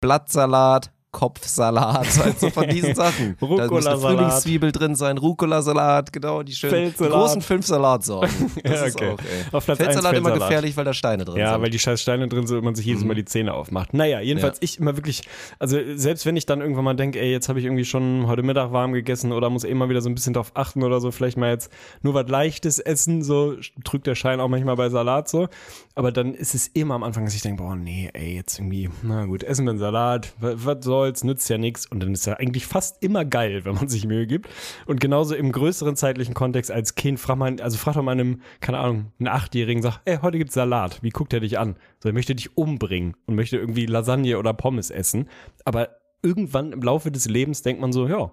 Blattsalat, Kopfsalat, halt so von diesen Sachen. da muss eine. Frühlingszwiebel drin sein, Rucola-Salat, genau, die schönen Feldsalat. großen fünf Salatsorten. Das Ja, ist okay. auch. Auf Platz Feldsalat immer Feldsalat. gefährlich, weil da Steine drin Ja, sind. weil die scheiß Steine drin sind und man sich jedes Mal die Zähne aufmacht. Naja, jedenfalls Ja. ich immer wirklich, also selbst wenn ich dann irgendwann mal denke, ey, jetzt habe ich irgendwie schon heute Mittag warm gegessen oder muss eh mal wieder so ein bisschen drauf achten oder so, vielleicht mal jetzt nur was Leichtes essen, so trügt der Schein auch manchmal bei Salat so. Aber dann ist es immer am Anfang, dass ich denke, boah, nee, ey, jetzt irgendwie, na gut, essen wir einen Salat, was, was soll's, nützt ja nichts. Und dann ist er eigentlich fast immer geil, wenn man sich Mühe gibt. Und genauso im größeren zeitlichen Kontext als Kind fragt man, also fragt doch mal einem, keine Ahnung, einen Achtjährigen, sagt, ey, heute gibt's Salat. Wie guckt er dich an? So, er möchte dich umbringen und möchte irgendwie Lasagne oder Pommes essen. Aber irgendwann im Laufe des Lebens denkt man so, ja,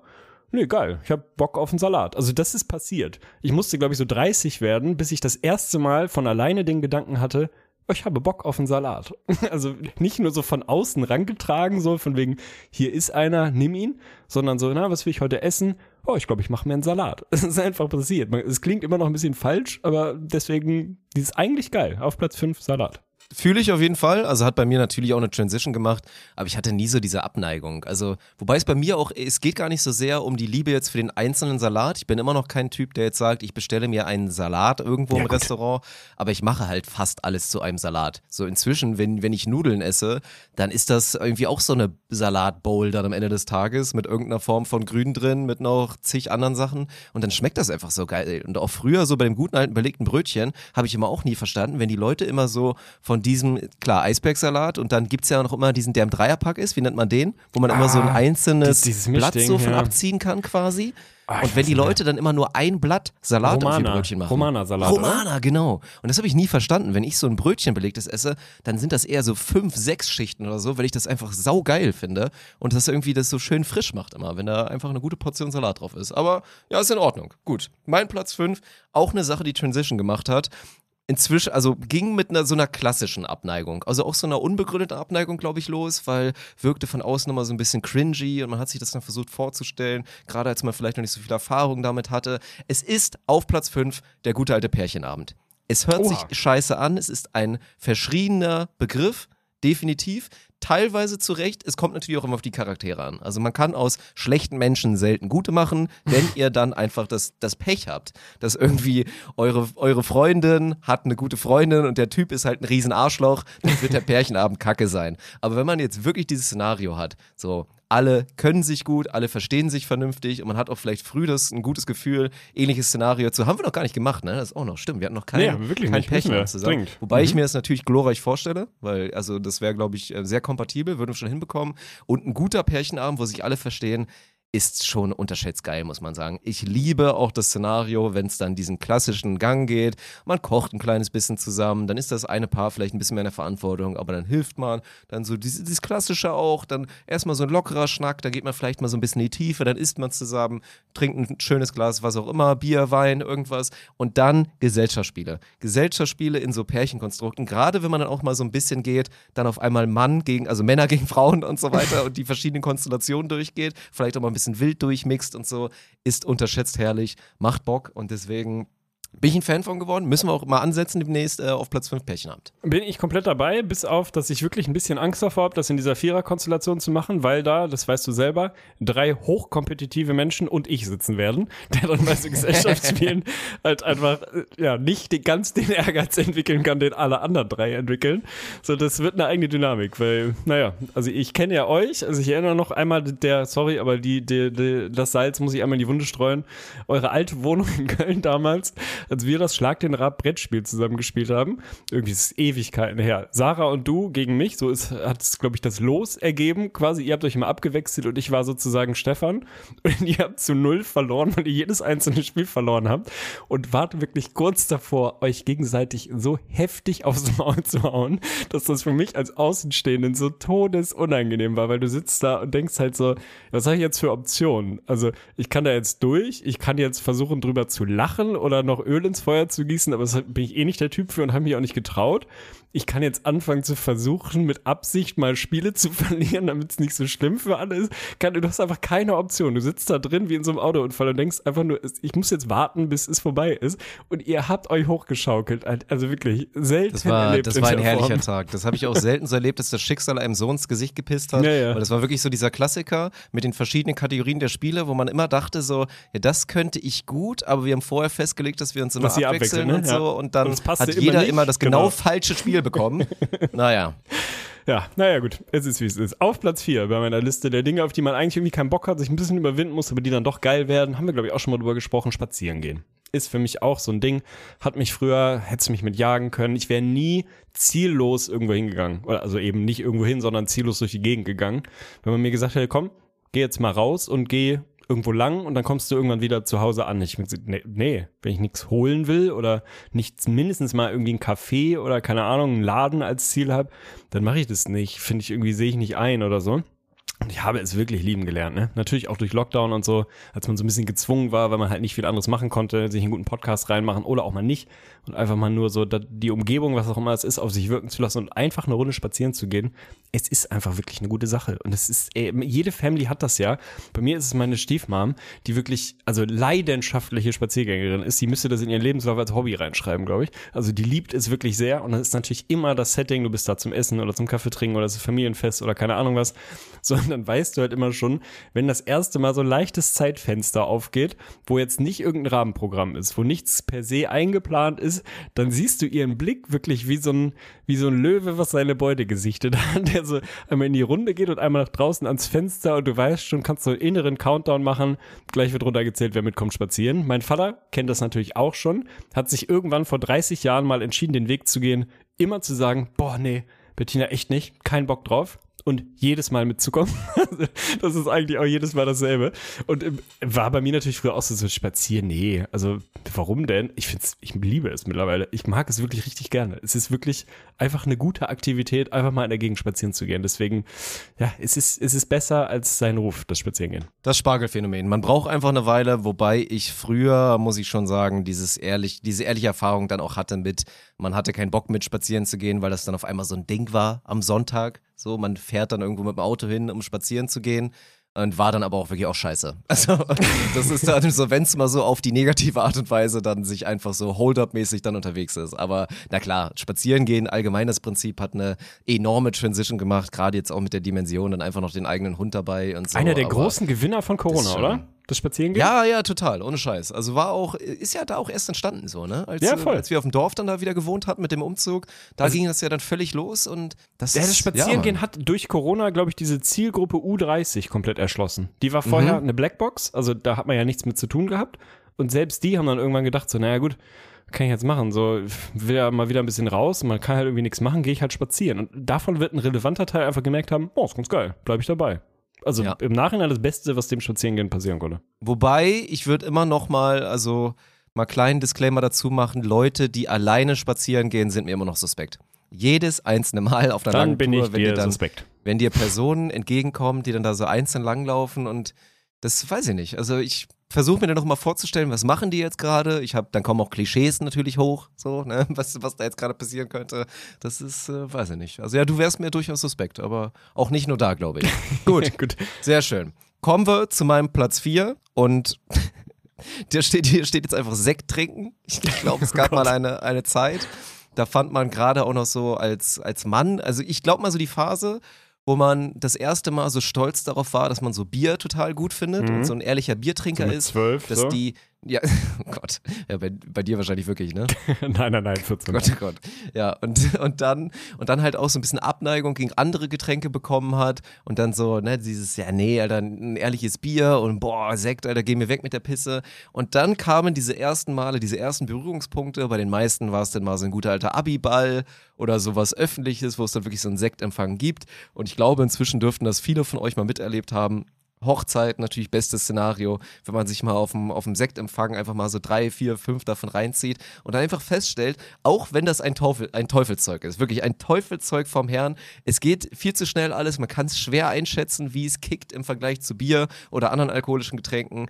nee, geil, ich hab Bock auf einen Salat. Also das ist passiert. Ich musste, glaube ich, so 30 werden, bis ich das erste Mal von alleine den Gedanken hatte, ich habe Bock auf einen Salat. Also nicht nur so von außen rangetragen, so von wegen, hier ist einer, nimm ihn, sondern so, na, was will ich heute essen? Oh, ich glaube, ich mache mir einen Salat. Es ist einfach passiert. Es klingt immer noch ein bisschen falsch, aber deswegen, die ist eigentlich geil. Auf Platz 5 Salat. Fühle ich auf jeden Fall. Also hat bei mir natürlich auch eine Transition gemacht, aber ich hatte nie so diese Abneigung. Also, wobei es bei mir auch, es geht gar nicht so sehr um die Liebe jetzt für den einzelnen Salat. Ich bin immer noch kein Typ, der jetzt sagt, ich bestelle mir einen Salat irgendwo Ja, im gut. Restaurant, aber ich mache halt fast alles zu einem Salat. So inzwischen, wenn, wenn ich Nudeln esse, dann ist das irgendwie auch so eine Salatbowl dann am Ende des Tages mit irgendeiner Form von Grün drin, mit noch zig anderen Sachen und dann schmeckt das einfach so geil. Und auch früher so bei dem guten alten belegten Brötchen habe ich immer auch nie verstanden, wenn die Leute immer so von diesem, klar, Eisbergsalat und dann gibt's ja noch immer diesen, der im Dreierpack ist, wie nennt man den? Wo man immer so ein Ah, einzelnes Blatt so von ja. abziehen kann quasi. Ah, und wenn die. Leute dann immer nur ein Blatt Salat auf ihr Romana. Brötchen machen. Romana-Salat, oder? Romana, genau. Und das habe ich nie verstanden. Wenn ich so ein Brötchen belegtes esse, dann sind das eher so fünf, sechs Schichten oder so, weil ich das einfach saugeil finde und das irgendwie das so schön frisch macht immer, wenn da einfach eine gute Portion Salat drauf ist. Aber ja, ist in Ordnung. Gut. Mein Platz fünf, auch eine Sache, die Transition gemacht hat. Inzwischen, also ging mit einer so einer klassischen Abneigung, also auch so einer unbegründeten Abneigung, glaube ich, los, weil wirkte von außen immer so ein bisschen cringy und man hat sich das dann versucht vorzustellen, gerade als man vielleicht noch nicht so viel Erfahrung damit hatte. Es ist auf Platz 5 der gute alte Pärchenabend. Es hört Oha. sich scheiße an, es ist ein verschriebener Begriff, definitiv. Teilweise zu Recht, es kommt natürlich auch immer auf die Charaktere an. Also man kann aus schlechten Menschen selten gute machen, wenn ihr dann einfach das, das Pech habt, dass irgendwie eure, eure Freundin hat eine gute Freundin und der Typ ist halt ein riesen Arschloch, dann wird der Pärchenabend kacke sein. Aber wenn man jetzt wirklich dieses Szenario hat, so alle können sich gut, alle verstehen sich vernünftig und man hat auch vielleicht früh das ein gutes Gefühl, ähnliches Szenario zu haben wir noch gar nicht gemacht, ne? Das ist auch noch stimmt. Wir hatten noch kein, Nee, wirklich kein Pärchen wir. zusammen. Dringend. Wobei ich Mhm. mir das natürlich glorreich vorstelle, weil also das wäre glaube ich äh, sehr kompatibel, würden wir schon hinbekommen und ein guter Pärchenabend, wo sich alle verstehen, ist schon unterschätzt geil, muss man sagen. Ich liebe auch das Szenario, wenn es dann diesen klassischen Gang geht. Man kocht ein kleines bisschen zusammen, dann ist das eine Paar vielleicht ein bisschen mehr in der Verantwortung, aber dann hilft man. Dann so dieses, dieses Klassische auch, dann erstmal so ein lockerer Schnack, dann geht man vielleicht mal so ein bisschen in die Tiefe, dann isst man zusammen, trinkt ein schönes Glas, was auch immer, Bier, Wein, irgendwas. Und dann Gesellschaftsspiele. Gesellschaftsspiele in so Pärchenkonstrukten, gerade wenn man dann auch mal so ein bisschen geht, dann auf einmal Mann gegen, also Männer gegen Frauen und so weiter und die verschiedenen Konstellationen durchgeht, vielleicht auch mal ein bisschen wild durchmixt und so, ist unterschätzt herrlich, macht Bock und deswegen bin ich ein Fan von geworden. Müssen wir auch mal ansetzen demnächst äh, auf Platz 5 Pärchenamt. Bin ich komplett dabei, bis auf, dass ich wirklich ein bisschen Angst davor habe, das in dieser Vierer-Konstellation zu machen, weil da, das weißt du selber, drei hochkompetitive Menschen und ich sitzen werden, der dann bei so Gesellschaftsspielen halt einfach äh, ja nicht den, ganz den Ehrgeiz entwickeln kann, den alle anderen drei entwickeln. So, das wird eine eigene Dynamik, weil, naja, also ich kenne ja euch, also ich erinnere noch einmal der, sorry, aber die, die, die, das Salz muss ich einmal in die Wunde streuen. Eure alte Wohnung in Köln damals, als wir das Schlag den Rab Brettspiel zusammen gespielt haben. Irgendwie ist es Ewigkeiten her. Sarah und du gegen mich, so ist, hat es, glaube ich, das Los ergeben. Quasi, ihr habt euch immer abgewechselt und ich war sozusagen Stefan. Und ihr habt zu null verloren, weil ihr jedes einzelne Spiel verloren habt. Und wart wirklich kurz davor, euch gegenseitig so heftig aufs Maul zu hauen, dass das für mich als Außenstehenden so todesunangenehm war, weil du sitzt da und denkst halt so, was habe ich jetzt für Optionen? Also, ich kann da jetzt durch, ich kann jetzt versuchen, drüber zu lachen oder noch Öl ins Feuer zu gießen, aber das bin ich eh nicht der Typ für und habe mich auch nicht getraut. Ich kann jetzt anfangen zu versuchen, mit Absicht mal Spiele zu verlieren, damit es nicht so schlimm für alle ist. Kann, du hast einfach keine Option. Du sitzt da drin wie in so einem Autounfall und denkst einfach nur, ich muss jetzt warten, bis es vorbei ist. Und ihr habt euch hochgeschaukelt. Also wirklich selten Das war, erlebt das war ein herrlicher Form. Tag. Das habe ich auch selten so erlebt, dass das Schicksal einem so ins Gesicht gepisst hat. Ja, ja. Weil das war wirklich so dieser Klassiker mit den verschiedenen Kategorien der Spiele, wo man immer dachte so, ja, das könnte ich gut, aber wir haben vorher festgelegt, dass wir uns immer abwechseln abwechseln, und ne? so. Ja. Und dann Und hat immer jeder nicht. immer das genau, Genau. falsche Spiel bekommen. naja. Ja, naja, gut. Es ist, wie es ist. Auf Platz 4 bei meiner Liste der Dinge, auf die man eigentlich irgendwie keinen Bock hat, sich ein bisschen überwinden muss, aber die dann doch geil werden, haben wir, glaube ich, auch schon mal drüber gesprochen, spazieren gehen. Ist für mich auch so ein Ding. Hat mich früher, hätte mich mit jagen können. Ich wäre nie ziellos irgendwo hingegangen. Oder Also eben nicht irgendwo hin, sondern ziellos durch die Gegend gegangen. Wenn man mir gesagt hätte, komm, geh jetzt mal raus und geh irgendwo lang und dann kommst du irgendwann wieder zu Hause an. Ich nee, nee, wenn ich nichts holen will oder nicht mindestens mal irgendwie ein Café oder keine Ahnung, einen Laden als Ziel habe, dann mache ich das nicht. Finde ich irgendwie, sehe ich nicht ein oder so. Und ich habe es wirklich lieben gelernt, ne? Natürlich auch durch Lockdown und so, als man so ein bisschen gezwungen war, weil man halt nicht viel anderes machen konnte, sich einen guten Podcast reinmachen oder auch mal nicht und einfach mal nur so die Umgebung, was auch immer es ist, auf sich wirken zu lassen und einfach eine Runde spazieren zu gehen. Es ist einfach wirklich eine gute Sache und es ist, ey, jede Family hat das ja. Bei mir ist es meine Stiefmom, die wirklich, also leidenschaftliche Spaziergängerin ist. Die müsste das in ihren Lebenslauf als Hobby reinschreiben, glaube ich. Also die liebt es wirklich sehr und das ist natürlich immer das Setting, du bist da zum Essen oder zum Kaffee trinken oder ist Familienfest oder keine Ahnung was. So, dann weißt du halt immer schon, wenn das erste Mal so ein leichtes Zeitfenster aufgeht, wo jetzt nicht irgendein Rahmenprogramm ist, wo nichts per se eingeplant ist, dann siehst du ihren Blick wirklich wie so ein, wie so ein Löwe, was seine Beute gesichtet hat, der so einmal in die Runde geht und einmal nach draußen ans Fenster und du weißt schon, kannst so einen inneren Countdown machen, gleich wird runtergezählt, wer mitkommt spazieren. Mein Vater kennt das natürlich auch schon, hat sich irgendwann vor 30 Jahren mal entschieden, den Weg zu gehen, immer zu sagen, boah, nee, Bettina, echt nicht, kein Bock drauf. Und jedes Mal mitzukommen. das ist eigentlich auch jedes Mal dasselbe. Und ähm, war bei mir natürlich früher auch so, so spazieren. Nee, also warum denn? Ich find's, ich liebe es mittlerweile. Ich mag es wirklich richtig gerne. Es ist wirklich einfach eine gute Aktivität, einfach mal in der Gegend spazieren zu gehen. Deswegen, ja, es ist, es ist besser als sein Ruf, das Spazierengehen. Das Spargelphänomen. Man braucht einfach eine Weile, wobei ich früher, muss ich schon sagen, dieses ehrlich, diese ehrliche Erfahrung dann auch hatte mit, man hatte keinen Bock mit spazieren zu gehen, weil das dann auf einmal so ein Ding war am Sonntag. So, man fährt dann irgendwo mit dem Auto hin, um spazieren zu gehen. Und war dann aber auch wirklich auch scheiße. Also, das ist dann so, wenn es mal so auf die negative Art und Weise dann sich einfach so Hold-up-mäßig dann unterwegs ist. Aber na klar, spazieren gehen, allgemein das Prinzip hat eine enorme Transition gemacht, gerade jetzt auch mit der Dimension, dann einfach noch den eigenen Hund dabei und so. Einer der aber- großen Gewinner von Corona, oder? Das Spazierengehen? Ja, ja, total, ohne Scheiß. Also war auch, ist ja da auch erst entstanden so, ne? Als, Ja, äh, voll. als wir auf dem Dorf dann da wieder gewohnt hatten mit dem Umzug, da ging das ja dann völlig los und das Ja, das Spazierengehen ja, hat durch Corona, glaube ich, diese Zielgruppe U30 komplett erschlossen. Die war vorher Mhm. eine Blackbox, also da hat man ja nichts mit zu tun gehabt. Und selbst die haben dann irgendwann gedacht, so, naja gut, kann ich jetzt machen? So, will ja mal wieder ein bisschen raus, man kann halt irgendwie nichts machen, gehe ich halt spazieren. Und davon wird ein relevanter Teil einfach gemerkt haben, oh, ist ganz geil, bleibe ich dabei. Also Ja. im Nachhinein das Beste, was dem Spazierengehen passieren konnte. Wobei, ich würde immer noch mal, also mal kleinen Disclaimer dazu machen, Leute, die alleine spazieren gehen, sind mir immer noch suspekt. Jedes einzelne Mal auf einer Dann langen bin Tour, ich wenn dir dann, suspekt. wenn dir Personen entgegenkommen, die dann da so einzeln langlaufen und das weiß ich nicht. Also ich versuche mir dann noch mal vorzustellen, was machen die jetzt gerade? Ich habe, dann kommen auch Klischees natürlich hoch, so, ne, was, was da jetzt gerade passieren könnte. Das ist, äh, weiß ich nicht. Also ja, du wärst mir durchaus suspekt, aber auch nicht nur da, glaube ich. Gut, Gut. sehr schön. Kommen wir zu meinem Platz 4 und der steht, hier steht jetzt einfach Sekt trinken. Ich glaube, es gab mal eine, eine Zeit, da fand man gerade auch noch so als, als Mann, also ich glaube mal so die Phase, wo man das erste Mal so stolz darauf war, dass man so Bier total gut findet und so ein ehrlicher Biertrinker Mhm. So ist. zwölf, dass so? die, ja, oh Gott, ja, bei, bei dir wahrscheinlich wirklich, ne? nein, nein, nein, 14. Gott, oh Gott. Ja, und, und dann, und dann halt auch so ein bisschen Abneigung gegen andere Getränke bekommen hat und dann so, ne, dieses, ja, nee, Alter, ein ehrliches Bier und boah, Sekt, Alter, geh mir weg mit der Pisse. Und dann kamen diese ersten Male, diese ersten Berührungspunkte. Bei den meisten war es dann mal so ein guter alter Abiball oder sowas Öffentliches, wo es dann wirklich so einen Sektempfang gibt. Und ich glaube, inzwischen dürften das viele von euch mal miterlebt haben. Hochzeit natürlich bestes Szenario, wenn man sich mal auf dem, auf dem Sektempfang einfach mal so drei, vier, fünf davon reinzieht und dann einfach feststellt, auch wenn das ein, Teufel, ein Teufelszeug ist, wirklich ein Teufelszeug vom Herrn, es geht viel zu schnell alles, man kann es schwer einschätzen, wie es kickt im Vergleich zu Bier oder anderen alkoholischen Getränken,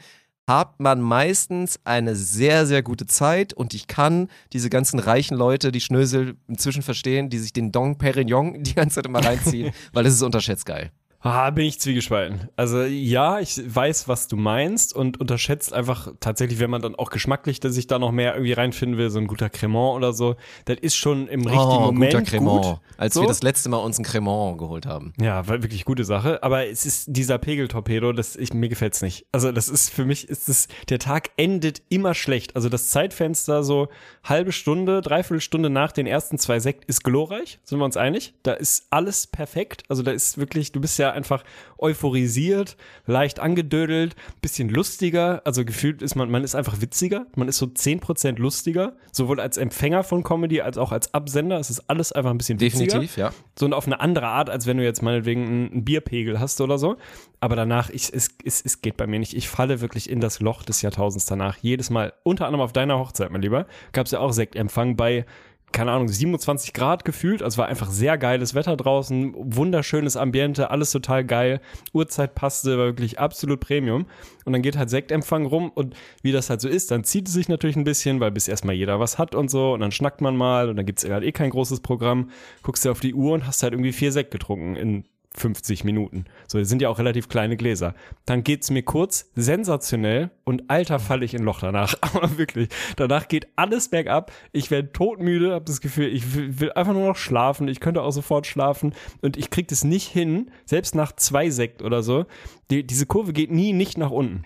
hat man meistens eine sehr, sehr gute Zeit und ich kann diese ganzen reichen Leute, die Schnösel inzwischen verstehen, die sich den Dong Perignon die ganze Zeit immer reinziehen, weil es ist unterschätzt geil. Ah, bin ich zwiegespalten. Also ja, ich weiß, was du meinst und unterschätzt einfach tatsächlich, wenn man dann auch geschmacklich dass sich da noch mehr irgendwie reinfinden will, so ein guter Cremant oder so, das ist schon im richtigen Moment Oh, guter Cremant. gut. Als So. wir das letzte Mal uns ein Cremant geholt haben. Ja, war wirklich gute Sache. Aber es ist dieser Pegeltorpedo, das ich, mir gefällt's nicht. Also das ist für mich ist es der Tag endet immer schlecht. Also das Zeitfenster so halbe Stunde, dreiviertel Stunde nach den ersten zwei Sekt ist glorreich. Sind wir uns einig? Da ist alles perfekt. Also da ist wirklich, du bist ja einfach euphorisiert, leicht angedödelt, bisschen lustiger. Also gefühlt ist man, man ist einfach witziger. Man ist so 10% lustiger. Sowohl als Empfänger von Comedy als auch als Absender. Es ist alles einfach ein bisschen witziger Definitiv, ja. so auf eine andere Art, als wenn du jetzt meinetwegen einen, einen Bierpegel hast oder so. Aber danach, ich, es, es, es geht bei mir nicht. Ich falle wirklich in das Loch des Jahrtausends danach. Jedes Mal, unter anderem auf deiner Hochzeit, mein Lieber, gab es ja auch Sektempfang bei, keine Ahnung, 27 Grad gefühlt. Also war einfach sehr geiles Wetter draußen, wunderschönes Ambiente, alles total geil. Uhrzeit passte, war wirklich absolut Premium. Und dann geht halt Sektempfang rum und wie das halt so ist, dann zieht es sich natürlich ein bisschen, weil bis erstmal jeder was hat und so und dann schnackt man mal und dann gibt's halt eh kein großes Programm. Guckst du auf die Uhr und hast halt irgendwie vier Sekt getrunken in 50 Minuten. So, das sind ja auch relativ kleine Gläser. Dann geht's mir kurz sensationell und alter falle ich in Loch danach. Aber wirklich, danach geht alles bergab. Ich werde todmüde, habe das Gefühl, ich will, einfach nur noch schlafen. Ich könnte auch sofort schlafen und ich krieg das nicht hin, selbst nach zwei Sekt oder so. Die, diese Kurve geht nie nicht nach unten.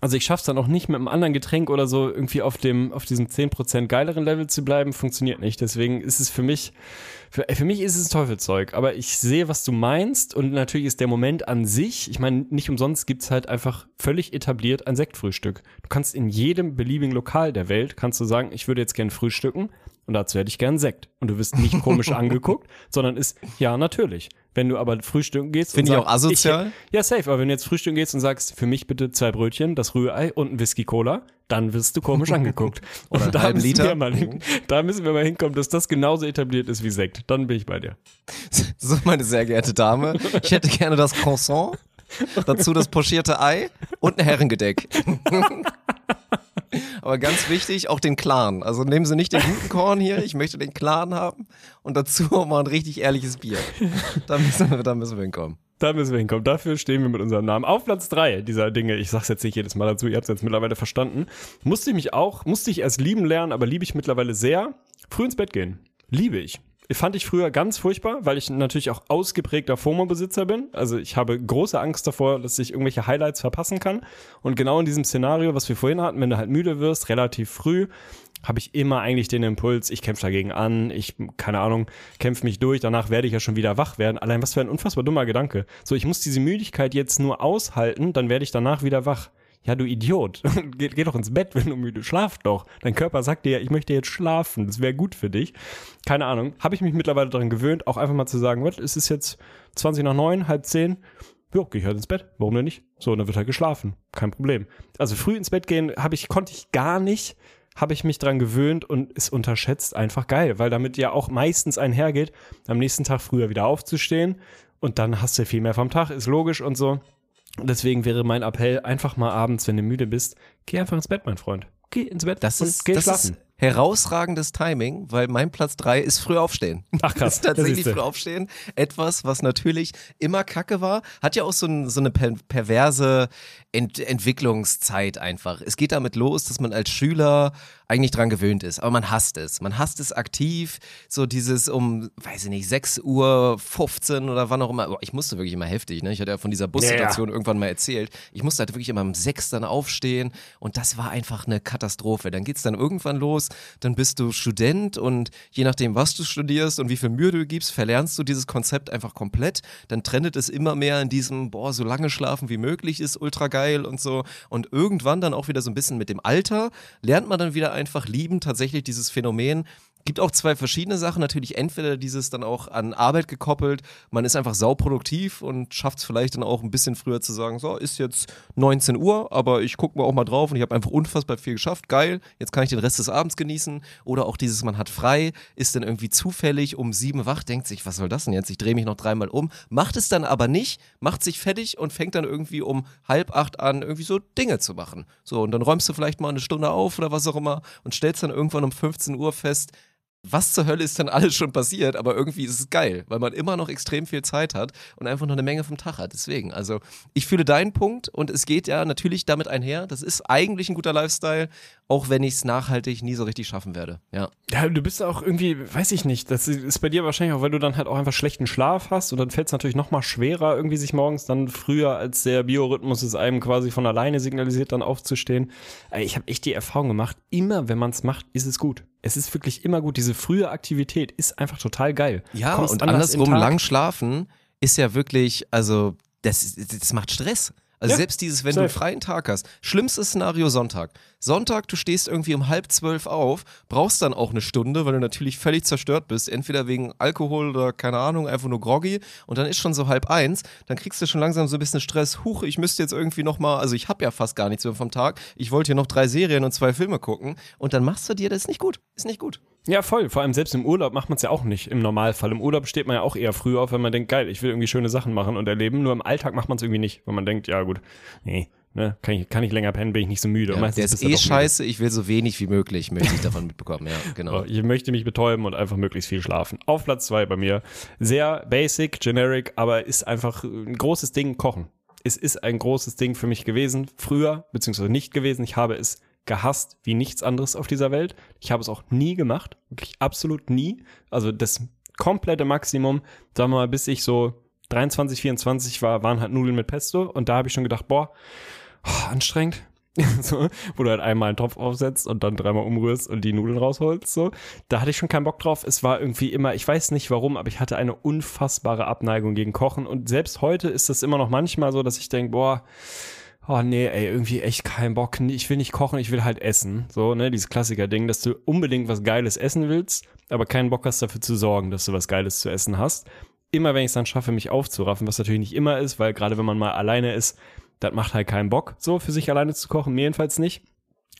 Also ich schaff's dann auch nicht mit einem anderen Getränk oder so irgendwie auf dem, auf diesem 10% geileren Level zu bleiben, funktioniert nicht. Deswegen ist es für mich, für, für mich ist es Teufelzeug. Aber ich sehe, was du meinst und natürlich ist der Moment an sich, ich meine, nicht umsonst gibt's halt einfach völlig etabliert ein Sektfrühstück. Du kannst in jedem beliebigen Lokal der Welt, kannst du sagen, ich würde jetzt gern frühstücken und dazu hätte ich gern Sekt. Und du wirst nicht komisch angeguckt, sondern ist, ja, natürlich. Wenn du aber frühstücken gehst Finde und ich auch sagst, asozial. ja, safe. Aber wenn du jetzt frühstücken gehst und sagst, für mich bitte zwei Brötchen, das Rührei und ein Whisky Cola, dann wirst du komisch angeguckt. Oder Und da halben Liter. Wir mal hin, da müssen wir mal hinkommen, dass das genauso etabliert ist wie Sekt. Dann bin ich bei dir. So, meine sehr geehrte Dame, ich hätte gerne das Croissant, dazu das pochierte Ei und ein Herrengedeck. Aber ganz wichtig, auch den Clan. Also nehmen Sie nicht den guten Korn hier, ich möchte den Clan haben und dazu auch mal ein richtig ehrliches Bier. Da müssen wir, da müssen wir hinkommen. Da müssen wir hinkommen. Dafür stehen wir mit unserem Namen. Auf Platz drei dieser Dinge, ich sag's jetzt nicht jedes Mal dazu, ihr habt es jetzt mittlerweile verstanden, musste ich mich auch, musste ich erst lieben lernen, aber liebe ich mittlerweile sehr, früh ins Bett gehen. Liebe ich. Fand ich früher ganz furchtbar, weil ich natürlich auch ausgeprägter FOMO-Besitzer bin. Also ich habe große Angst davor, dass ich irgendwelche Highlights verpassen kann. Und genau in diesem Szenario, was wir vorhin hatten, wenn du halt müde wirst, relativ früh, habe ich immer eigentlich den Impuls, ich kämpfe dagegen an, ich, keine Ahnung, kämpfe mich durch, danach werde ich ja schon wieder wach werden. Allein was für ein unfassbar dummer Gedanke. So, ich muss diese Müdigkeit jetzt nur aushalten, dann werde ich danach wieder wach. Ja, du Idiot. geh, geh doch ins Bett, wenn du müde Schlaf doch. Dein Körper sagt dir ja, ich möchte jetzt schlafen. Das wäre gut für dich. Keine Ahnung. Habe ich mich mittlerweile daran gewöhnt, auch einfach mal zu sagen, was, es ist jetzt 20 nach 9, halb 10. Ja, gehe ich halt ins Bett. Warum denn nicht? So, und dann wird halt geschlafen. Kein Problem. Also früh ins Bett gehen habe ich, konnte ich gar nicht, habe ich mich dran gewöhnt und ist unterschätzt einfach geil, weil damit ja auch meistens einhergeht, am nächsten Tag früher wieder aufzustehen und dann hast du viel mehr vom Tag, ist logisch und so. Deswegen wäre mein Appell, einfach mal abends, wenn du müde bist, geh einfach ins Bett, mein Freund. Geh ins Bett Das ist, geh das schlafen. ist herausragendes Timing, weil mein Platz drei ist früh aufstehen. Ach krass, ist tatsächlich früh aufstehen. Etwas, was natürlich immer kacke war, hat ja auch so, ein, so eine per perverse Ent Entwicklungszeit einfach. Es geht damit los, dass man als Schüler eigentlich dran gewöhnt ist, aber man hasst es. Man hasst es aktiv, so dieses um, weiß ich nicht, 6 Uhr 15 oder wann auch immer. Boah, Ich musste wirklich immer heftig, ne? Ich hatte ja von dieser Bussituation irgendwann mal erzählt. Ich musste halt wirklich immer um 6 dann aufstehen und das war einfach eine Katastrophe. Dann geht's dann irgendwann los, dann bist du Student und je nachdem, was du studierst und wie viel Mühe du gibst, verlernst du dieses Konzept einfach komplett. Dann trendet es immer mehr in diesem, boah, so lange schlafen wie möglich ist ultra geil und so. Und irgendwann dann auch wieder so ein bisschen mit dem Alter lernt man dann wieder einfach lieben, tatsächlich dieses Phänomen. Gibt auch zwei verschiedene Sachen. Natürlich entweder dieses dann auch an Arbeit gekoppelt. Man ist einfach sauproduktiv und schafft es vielleicht dann auch ein bisschen früher zu sagen, so, ist jetzt 19 Uhr, aber ich gucke mal auch mal drauf und ich habe einfach unfassbar viel geschafft. Geil, jetzt kann ich den Rest des Abends genießen. Oder auch dieses, man hat frei, ist dann irgendwie zufällig um sieben wach, denkt sich, was soll das denn jetzt? Ich drehe mich noch dreimal um. Macht es dann aber nicht, macht sich fertig und fängt dann irgendwie um halb acht an, irgendwie so Dinge zu machen. So, und dann räumst du vielleicht mal eine Stunde auf oder was auch immer und stellst dann irgendwann um 15 Uhr fest, was zur Hölle ist denn alles schon passiert, aber irgendwie ist es geil, weil man immer noch extrem viel Zeit hat und einfach noch eine Menge vom Tag hat. Deswegen, also ich fühle deinen Punkt und es geht ja natürlich damit einher. Das ist eigentlich ein guter Lifestyle, auch wenn ich es nachhaltig nie so richtig schaffen werde. Ja. Ja, du bist auch irgendwie, weiß ich nicht, das ist bei dir wahrscheinlich auch, weil du dann halt auch einfach schlechten Schlaf hast und dann fällt es natürlich noch mal schwerer, irgendwie sich morgens dann früher, als der Biorhythmus es einem quasi von alleine signalisiert, dann aufzustehen. Ey, Ich habe echt die Erfahrung gemacht, immer wenn man es macht, ist es gut. Es ist wirklich immer gut. Diese frühe Aktivität ist einfach total geil. Ja, Kommst und anders andersrum lang schlafen ist ja wirklich, also das, das macht Stress. Also Ja, selbst dieses, wenn du einen safe. freien Tag hast. Schlimmstes Szenario Sonntag. Sonntag, du stehst irgendwie um halb zwölf auf, brauchst dann auch eine Stunde, weil du natürlich völlig zerstört bist. Entweder wegen Alkohol oder keine Ahnung, einfach nur groggy. Und dann ist schon so halb eins. Dann kriegst du schon langsam so ein bisschen Stress. Huch, ich müsste jetzt irgendwie nochmal, also ich habe ja fast gar nichts mehr vom Tag. Ich wollte hier noch drei Serien und zwei Filme gucken. Und dann machst du dir, das ist nicht gut. Ist nicht gut. Ja, voll. Vor allem selbst im Urlaub macht man es ja auch nicht im Normalfall. Im Urlaub steht man ja auch eher früh auf, wenn man denkt, geil, ich will irgendwie schöne Sachen machen und erleben. Nur im Alltag macht man es irgendwie nicht, weil man denkt, ja gut, nee, ne, kann ich, kann ich länger pennen, bin ich nicht so müde. Ja, der ist eh doch müde. scheiße, ich will so wenig wie möglich, möchte ich davon mitbekommen, ja, genau. So, Ich möchte mich betäuben und einfach möglichst viel schlafen. Auf Platz zwei bei mir. Sehr basic, generic, aber ist einfach ein großes Ding, Kochen. Es ist ein großes Ding für mich gewesen, früher, beziehungsweise nicht gewesen. Ich habe es gehasst wie nichts anderes auf dieser Welt. Ich habe es auch nie gemacht, wirklich absolut nie. Also das komplette Maximum, sagen wir mal, bis ich so 23, 24 war, waren halt Nudeln mit Pesto und da habe ich schon gedacht, boah, oh, anstrengend. so, wo du halt einmal einen Topf aufsetzt und dann dreimal umrührst und die Nudeln rausholst. So, da hatte ich schon keinen Bock drauf. Es war irgendwie immer, ich weiß nicht warum, aber ich hatte eine unfassbare Abneigung gegen Kochen und selbst heute ist das immer noch manchmal so, dass ich denke, boah, oh nee, ey, irgendwie echt keinen Bock. Ich will nicht kochen, ich will halt essen. So, ne, dieses Klassiker-Ding, dass du unbedingt was Geiles essen willst, aber keinen Bock hast dafür zu sorgen, dass du was Geiles zu essen hast. Immer wenn ich es dann schaffe, mich aufzuraffen, was natürlich nicht immer ist, weil gerade wenn man mal alleine ist, das macht halt keinen Bock, so für sich alleine zu kochen, mir jedenfalls nicht.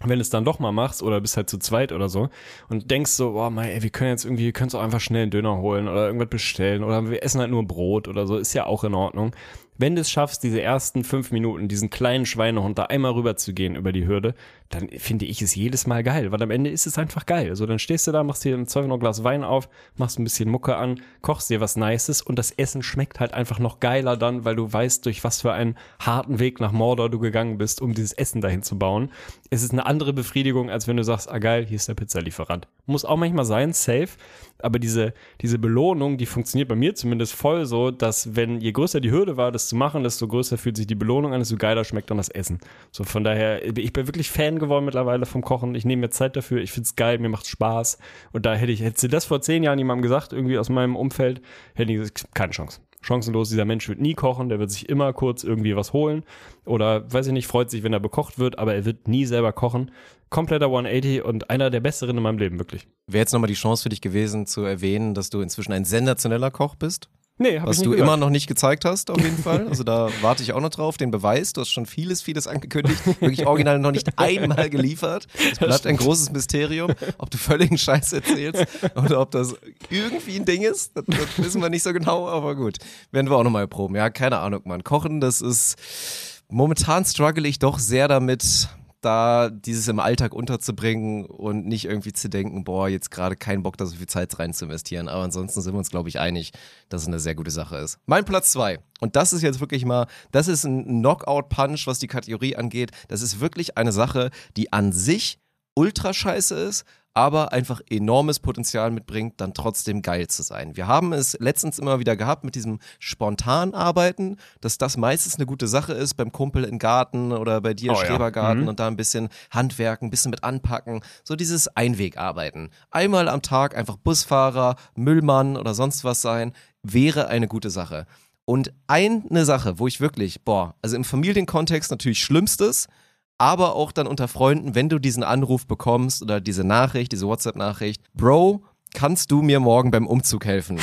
Wenn du es dann doch mal machst oder bist halt zu zweit oder so und denkst so, boah, mei, ey, wir können jetzt irgendwie, wir können auch einfach schnell einen Döner holen oder irgendwas bestellen oder wir essen halt nur Brot oder so, ist ja auch in Ordnung. Wenn du es schaffst, diese ersten fünf Minuten, diesen kleinen Schweinehund da einmal rüber zu gehen über die Hürde, dann finde ich es jedes Mal geil, weil am Ende ist es einfach geil. Also dann stehst du da, machst dir im Zweifel noch ein Glas Wein auf, machst ein bisschen Mucke an, kochst dir was Nices und das Essen schmeckt halt einfach noch geiler dann, weil du weißt, durch was für einen harten Weg nach Mordor du gegangen bist, um dieses Essen dahin zu bauen. Es ist eine andere Befriedigung, als wenn du sagst, ah geil, hier ist der Pizzalieferant. Muss auch manchmal sein, safe. Aber diese, diese Belohnung, die funktioniert bei mir zumindest voll so, dass wenn je größer die Hürde war, das zu machen, desto größer fühlt sich die Belohnung an, desto geiler schmeckt dann das Essen. So von daher, ich bin wirklich Fan geworden mittlerweile vom Kochen. Ich nehme mir Zeit dafür, ich find's geil, mir macht's Spaß. Und da hätte ich, hätte sie das vor zehn Jahren jemandem gesagt, irgendwie aus meinem Umfeld, hätte ich gesagt, keine Chance chancenlos, dieser Mensch wird nie kochen, der wird sich immer kurz irgendwie was holen oder, weiß ich nicht, freut sich, wenn er bekocht wird, aber er wird nie selber kochen. Kompletter 180 und einer der besseren in meinem Leben, wirklich. Wäre jetzt nochmal die Chance für dich gewesen, zu erwähnen, dass du inzwischen ein sensationeller Koch bist? Nee, hab Was du gehört. immer noch nicht gezeigt hast, auf jeden Fall. Also da warte ich auch noch drauf, den Beweis. Du hast schon vieles, vieles angekündigt. Wirklich original noch nicht einmal geliefert. Es bleibt ein großes Mysterium, ob du völligen Scheiß erzählst oder ob das irgendwie ein Ding ist. Das, das wissen wir nicht so genau, aber gut. Werden wir auch nochmal proben. Ja, keine Ahnung, Mann. Kochen, das ist. Momentan struggle ich doch sehr damit, da dieses im Alltag unterzubringen und nicht irgendwie zu denken, boah, jetzt gerade keinen Bock, da so viel Zeit rein zu investieren. Aber ansonsten sind wir uns, glaube ich, einig, dass es eine sehr gute Sache ist. Mein Platz zwei. Und das ist jetzt wirklich mal, das ist ein Knockout-Punch, was die Kategorie angeht. Das ist wirklich eine Sache, die an sich ultra scheiße ist, aber einfach enormes Potenzial mitbringt, dann trotzdem geil zu sein. Wir haben es letztens immer wieder gehabt mit diesem spontan Arbeiten, dass das meistens eine gute Sache ist beim Kumpel im Garten oder bei dir im Oh ja. Schrebergarten Mhm. und da ein bisschen Handwerken, ein bisschen mit anpacken, so dieses Einwegarbeiten. Einmal am Tag einfach Busfahrer, Müllmann oder sonst was sein, wäre eine gute Sache. Und eine Sache, wo ich wirklich, boah, also im Familienkontext natürlich Schlimmstes, aber auch dann unter Freunden, wenn du diesen Anruf bekommst oder diese Nachricht, diese WhatsApp-Nachricht, Bro, kannst du mir morgen beim Umzug helfen?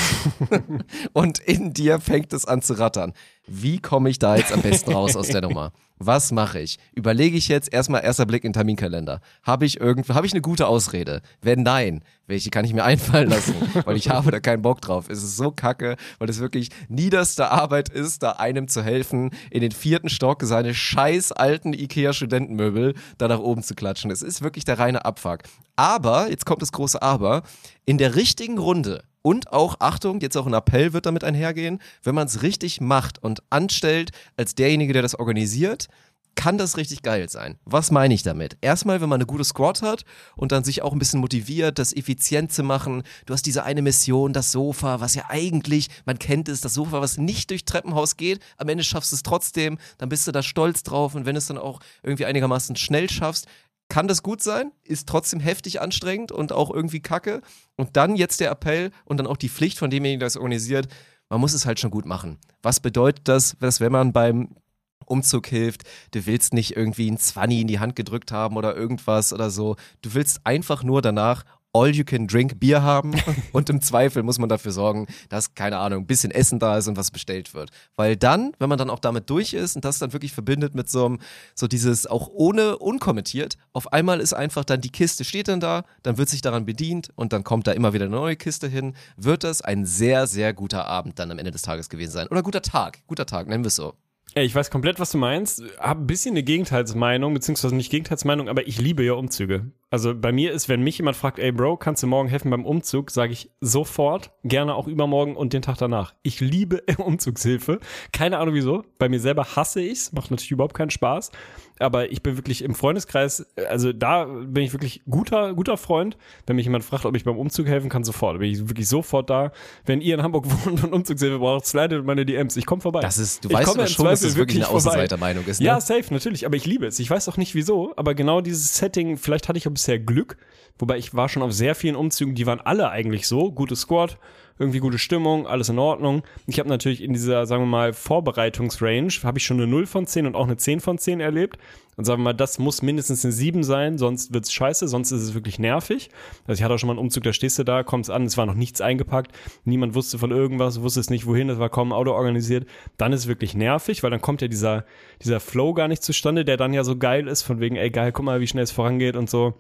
Und in dir fängt es an zu rattern. Wie komme ich da jetzt am besten raus aus der Nummer? Was mache ich? Überlege ich jetzt erstmal erster Blick in den Terminkalender. Habe ich irgendwo, habe ich eine gute Ausrede? Wenn nein, welche kann ich mir einfallen lassen? Weil ich habe da keinen Bock drauf. Es ist so kacke, weil es wirklich niederste Arbeit ist, da einem zu helfen, in den vierten Stock seine scheiß alten Ikea-Studentenmöbel da nach oben zu klatschen. Es ist wirklich der reine Abfuck. Aber, jetzt kommt das große Aber, in der richtigen Runde und auch, Achtung, jetzt auch ein Appell wird damit einhergehen, wenn man es richtig macht und anstellt als derjenige, der das organisiert, kann das richtig geil sein. Was meine ich damit? Erstmal, wenn man eine gute Squad hat und dann sich auch ein bisschen motiviert, das effizient zu machen. Du hast diese eine Mission, das Sofa, was ja eigentlich, man kennt es, das Sofa, was nicht durch Treppenhaus geht. Am Ende schaffst du es trotzdem, dann bist du da stolz drauf und wenn du es dann auch irgendwie einigermaßen schnell schaffst, kann das gut sein, ist trotzdem heftig anstrengend und auch irgendwie kacke. Und dann jetzt der Appell und dann auch die Pflicht von demjenigen, der es organisiert, man muss es halt schon gut machen. Was bedeutet das, dass wenn man beim Umzug hilft, du willst nicht irgendwie ein Zwanni in die Hand gedrückt haben oder irgendwas oder so. Du willst einfach nur danach all you can drink Bier haben und im Zweifel muss man dafür sorgen, dass, keine Ahnung, ein bisschen Essen da ist und was bestellt wird. Weil dann, wenn man dann auch damit durch ist und das dann wirklich verbindet mit so einem, so dieses auch ohne unkommentiert, auf einmal ist einfach dann die Kiste steht dann da, dann wird sich daran bedient und dann kommt da immer wieder eine neue Kiste hin, wird das ein sehr, sehr guter Abend dann am Ende des Tages gewesen sein. Oder guter Tag, guter Tag, nennen wir es so. Ey, ich weiß komplett, was du meinst. Hab ein bisschen eine Gegenteilsmeinung, beziehungsweise nicht Gegenteilsmeinung, aber ich liebe ja Umzüge. Also bei mir ist, wenn mich jemand fragt, ey Bro, kannst du morgen helfen beim Umzug, sage ich sofort, gerne auch übermorgen und den Tag danach. Ich liebe Umzugshilfe. Keine Ahnung wieso. Bei mir selber hasse ich's, macht natürlich überhaupt keinen Spaß. Aber ich bin wirklich im Freundeskreis, also da bin ich wirklich guter, guter Freund. Wenn mich jemand fragt, ob ich beim Umzug helfen kann, sofort. Bin ich wirklich sofort da. Wenn ihr in Hamburg wohnt und Umzugshilfe braucht, slidet meine DMs. Ich komme vorbei. Das ist, du Ich weißt aber schon, dass das wirklich eine. Außenseitermeinung ist, ne? Ja, safe, natürlich. Aber ich liebe es. Ich weiß auch nicht wieso, aber genau dieses Setting, vielleicht hatte ich auch bisher Glück. Wobei ich war schon auf sehr vielen Umzügen, die waren alle eigentlich so. Gute Squad, irgendwie gute Stimmung, alles in Ordnung. Ich habe natürlich in dieser, sagen wir mal, Vorbereitungsrange, habe ich schon eine 0 von 10 und auch eine 10 von 10 erlebt. Und sagen wir mal, das muss mindestens eine 7 sein, sonst wird's scheiße, sonst ist es wirklich nervig. Also ich hatte auch schon mal einen Umzug, da stehst du da, kommst an, es war noch nichts eingepackt, niemand wusste von irgendwas, wusste es nicht wohin, es war kaum Auto organisiert. Dann ist es wirklich nervig, weil dann kommt ja dieser, dieser Flow gar nicht zustande, der dann ja so geil ist, von wegen, ey geil, guck mal, wie schnell es vorangeht und so.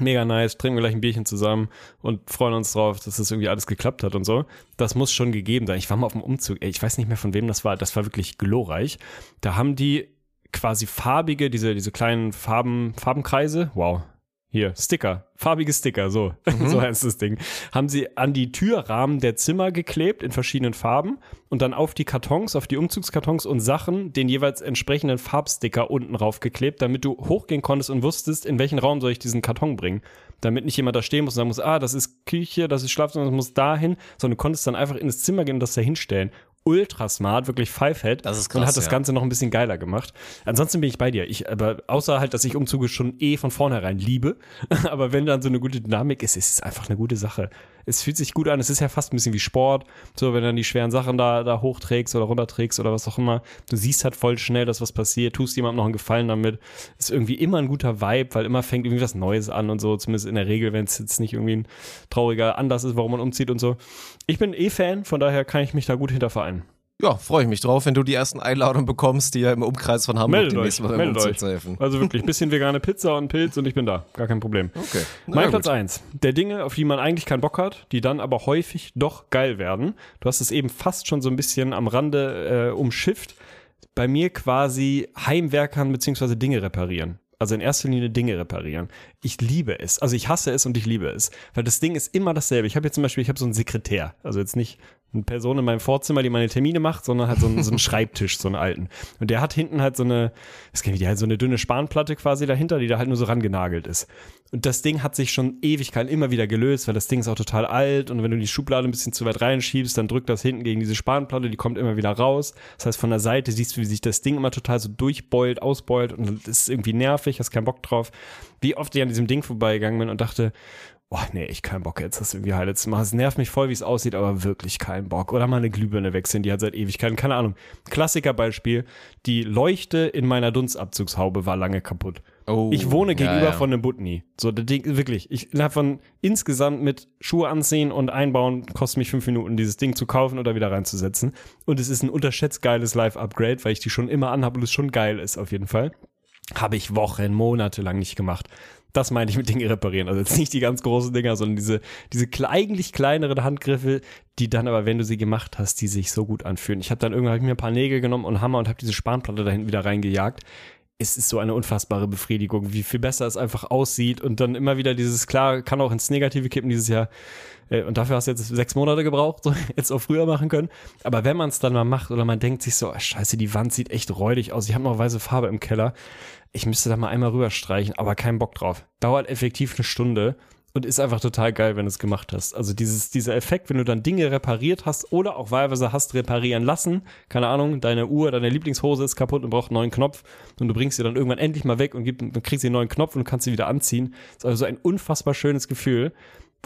Mega nice, trinken wir gleich ein Bierchen zusammen und freuen uns drauf, dass das irgendwie alles geklappt hat und so. Das muss schon gegeben sein. Ich war mal auf dem Umzug, ey, ich weiß nicht mehr von wem das war, das war wirklich glorreich. Da haben die quasi farbige, diese, diese kleinen Farben, Farbenkreise, wow, hier, Sticker, farbige Sticker, so, Mhm. so heißt das Ding, haben sie an die Türrahmen der Zimmer geklebt in verschiedenen Farben und dann auf die Kartons, auf die Umzugskartons und Sachen den jeweils entsprechenden Farbsticker unten raufgeklebt, damit du hochgehen konntest und wusstest, in welchen Raum soll ich diesen Karton bringen. Damit nicht jemand da stehen muss und sagen muss, ah, das ist Küche, das ist Schlafzimmer, das muss dahin, sondern du konntest dann einfach in das Zimmer gehen und das da hinstellen. Ultra smart, wirklich Fivehead. Das ist Und krass, hat das ja. Ganze noch ein bisschen geiler gemacht. Ansonsten bin ich bei dir. Ich, aber außer halt, dass ich Umzüge schon eh von vornherein liebe. aber wenn dann so eine gute Dynamik ist, ist es einfach eine gute Sache. Es fühlt sich gut an. Es ist ja fast ein bisschen wie Sport. So, wenn du dann die schweren Sachen da, da hochträgst oder runterträgst oder was auch immer. Du siehst halt voll schnell, dass was passiert. Tust jemandem noch einen Gefallen damit. Ist irgendwie immer ein guter Vibe, weil immer fängt irgendwie was Neues an und so. Zumindest in der Regel, wenn es jetzt nicht irgendwie ein trauriger Anlass ist, warum man umzieht und so. Ich bin eh Fan, von daher kann ich mich da gut hinter vereinen. Ja, freue ich mich drauf, wenn du die ersten Einladungen bekommst, dir im Umkreis von Hamburg Meldet demnächst euch, mal meldet euch. zu helfen. Also wirklich, bisschen vegane Pizza und Pilz und ich bin da. Gar kein Problem. Okay. Na Mein ja, Platz gut. 1. Der Dinge, auf die man eigentlich keinen Bock hat, die dann aber häufig doch geil werden. Du hast es eben fast schon so ein bisschen am Rande äh, umschifft. Bei mir quasi Heimwerkern beziehungsweise Dinge reparieren. Also in erster Linie Dinge reparieren. Ich liebe es. Also ich hasse es und ich liebe es. Weil das Ding ist immer dasselbe. Ich habe jetzt zum Beispiel, ich habe so einen Sekretär. Also jetzt nicht eine Person in meinem Vorzimmer, die meine Termine macht, sondern halt so einen, so einen Schreibtisch, so einen alten. Und der hat hinten halt so eine, es geht wie halt so eine dünne Spanplatte quasi dahinter, die da halt nur so rangenagelt ist. Und das Ding hat sich schon Ewigkeiten immer wieder gelöst, weil das Ding ist auch total alt und wenn du die Schublade ein bisschen zu weit reinschiebst, dann drückt das hinten gegen diese Spanplatte, die kommt immer wieder raus. Das heißt, von der Seite siehst du, wie sich das Ding immer total so durchbeult, ausbeult und das ist irgendwie nervig, hast keinen Bock drauf. Wie oft ich an diesem Ding vorbeigegangen bin und dachte, boah, nee, ich keinen Bock jetzt, das irgendwie heile zu machen. Es nervt mich voll, wie es aussieht, aber wirklich keinen Bock. Oder mal eine Glühbirne wechseln, die hat seit Ewigkeiten, keine Ahnung. Klassikerbeispiel, die Leuchte in meiner Dunstabzugshaube war lange kaputt. Oh, Ich wohne ja, gegenüber ja. von einem Butni. So, das Ding, wirklich. Ich innerhalb von insgesamt mit Schuhe anziehen und einbauen, kostet mich fünf Minuten, dieses Ding zu kaufen oder wieder reinzusetzen. Und es ist ein unterschätzt geiles Live-Upgrade, weil ich die schon immer anhabe und es schon geil ist, auf jeden Fall. Habe ich Wochen, Monate lang nicht gemacht. Das meine ich mit Dinge reparieren. Also jetzt nicht die ganz großen Dinger, sondern diese, diese eigentlich kleineren Handgriffe, die dann aber, wenn du sie gemacht hast, die sich so gut anfühlen. Ich habe dann irgendwann hab ich mir ein paar Nägel genommen und Hammer und habe diese Spanplatte da hinten wieder reingejagt. Es ist so eine unfassbare Befriedigung, wie viel besser es einfach aussieht und dann immer wieder dieses, klar, kann auch ins Negative kippen dieses Jahr. Äh, Und dafür hast du jetzt sechs Monate gebraucht, so jetzt auch früher machen können. Aber wenn man es dann mal macht oder man denkt sich so, ah, scheiße, die Wand sieht echt räudig aus, ich habe noch weiße Farbe im Keller, ich müsste da mal einmal rüberstreichen, aber keinen Bock drauf. Dauert effektiv eine Stunde und ist einfach total geil, wenn du es gemacht hast. Also dieses, dieser Effekt, wenn du dann Dinge repariert hast oder auch wahlweise hast reparieren lassen, keine Ahnung, deine Uhr, deine Lieblingshose ist kaputt und braucht einen neuen Knopf und du bringst sie dann irgendwann endlich mal weg und gib, kriegst einen neuen Knopf und kannst sie wieder anziehen. Das ist also so ein unfassbar schönes Gefühl,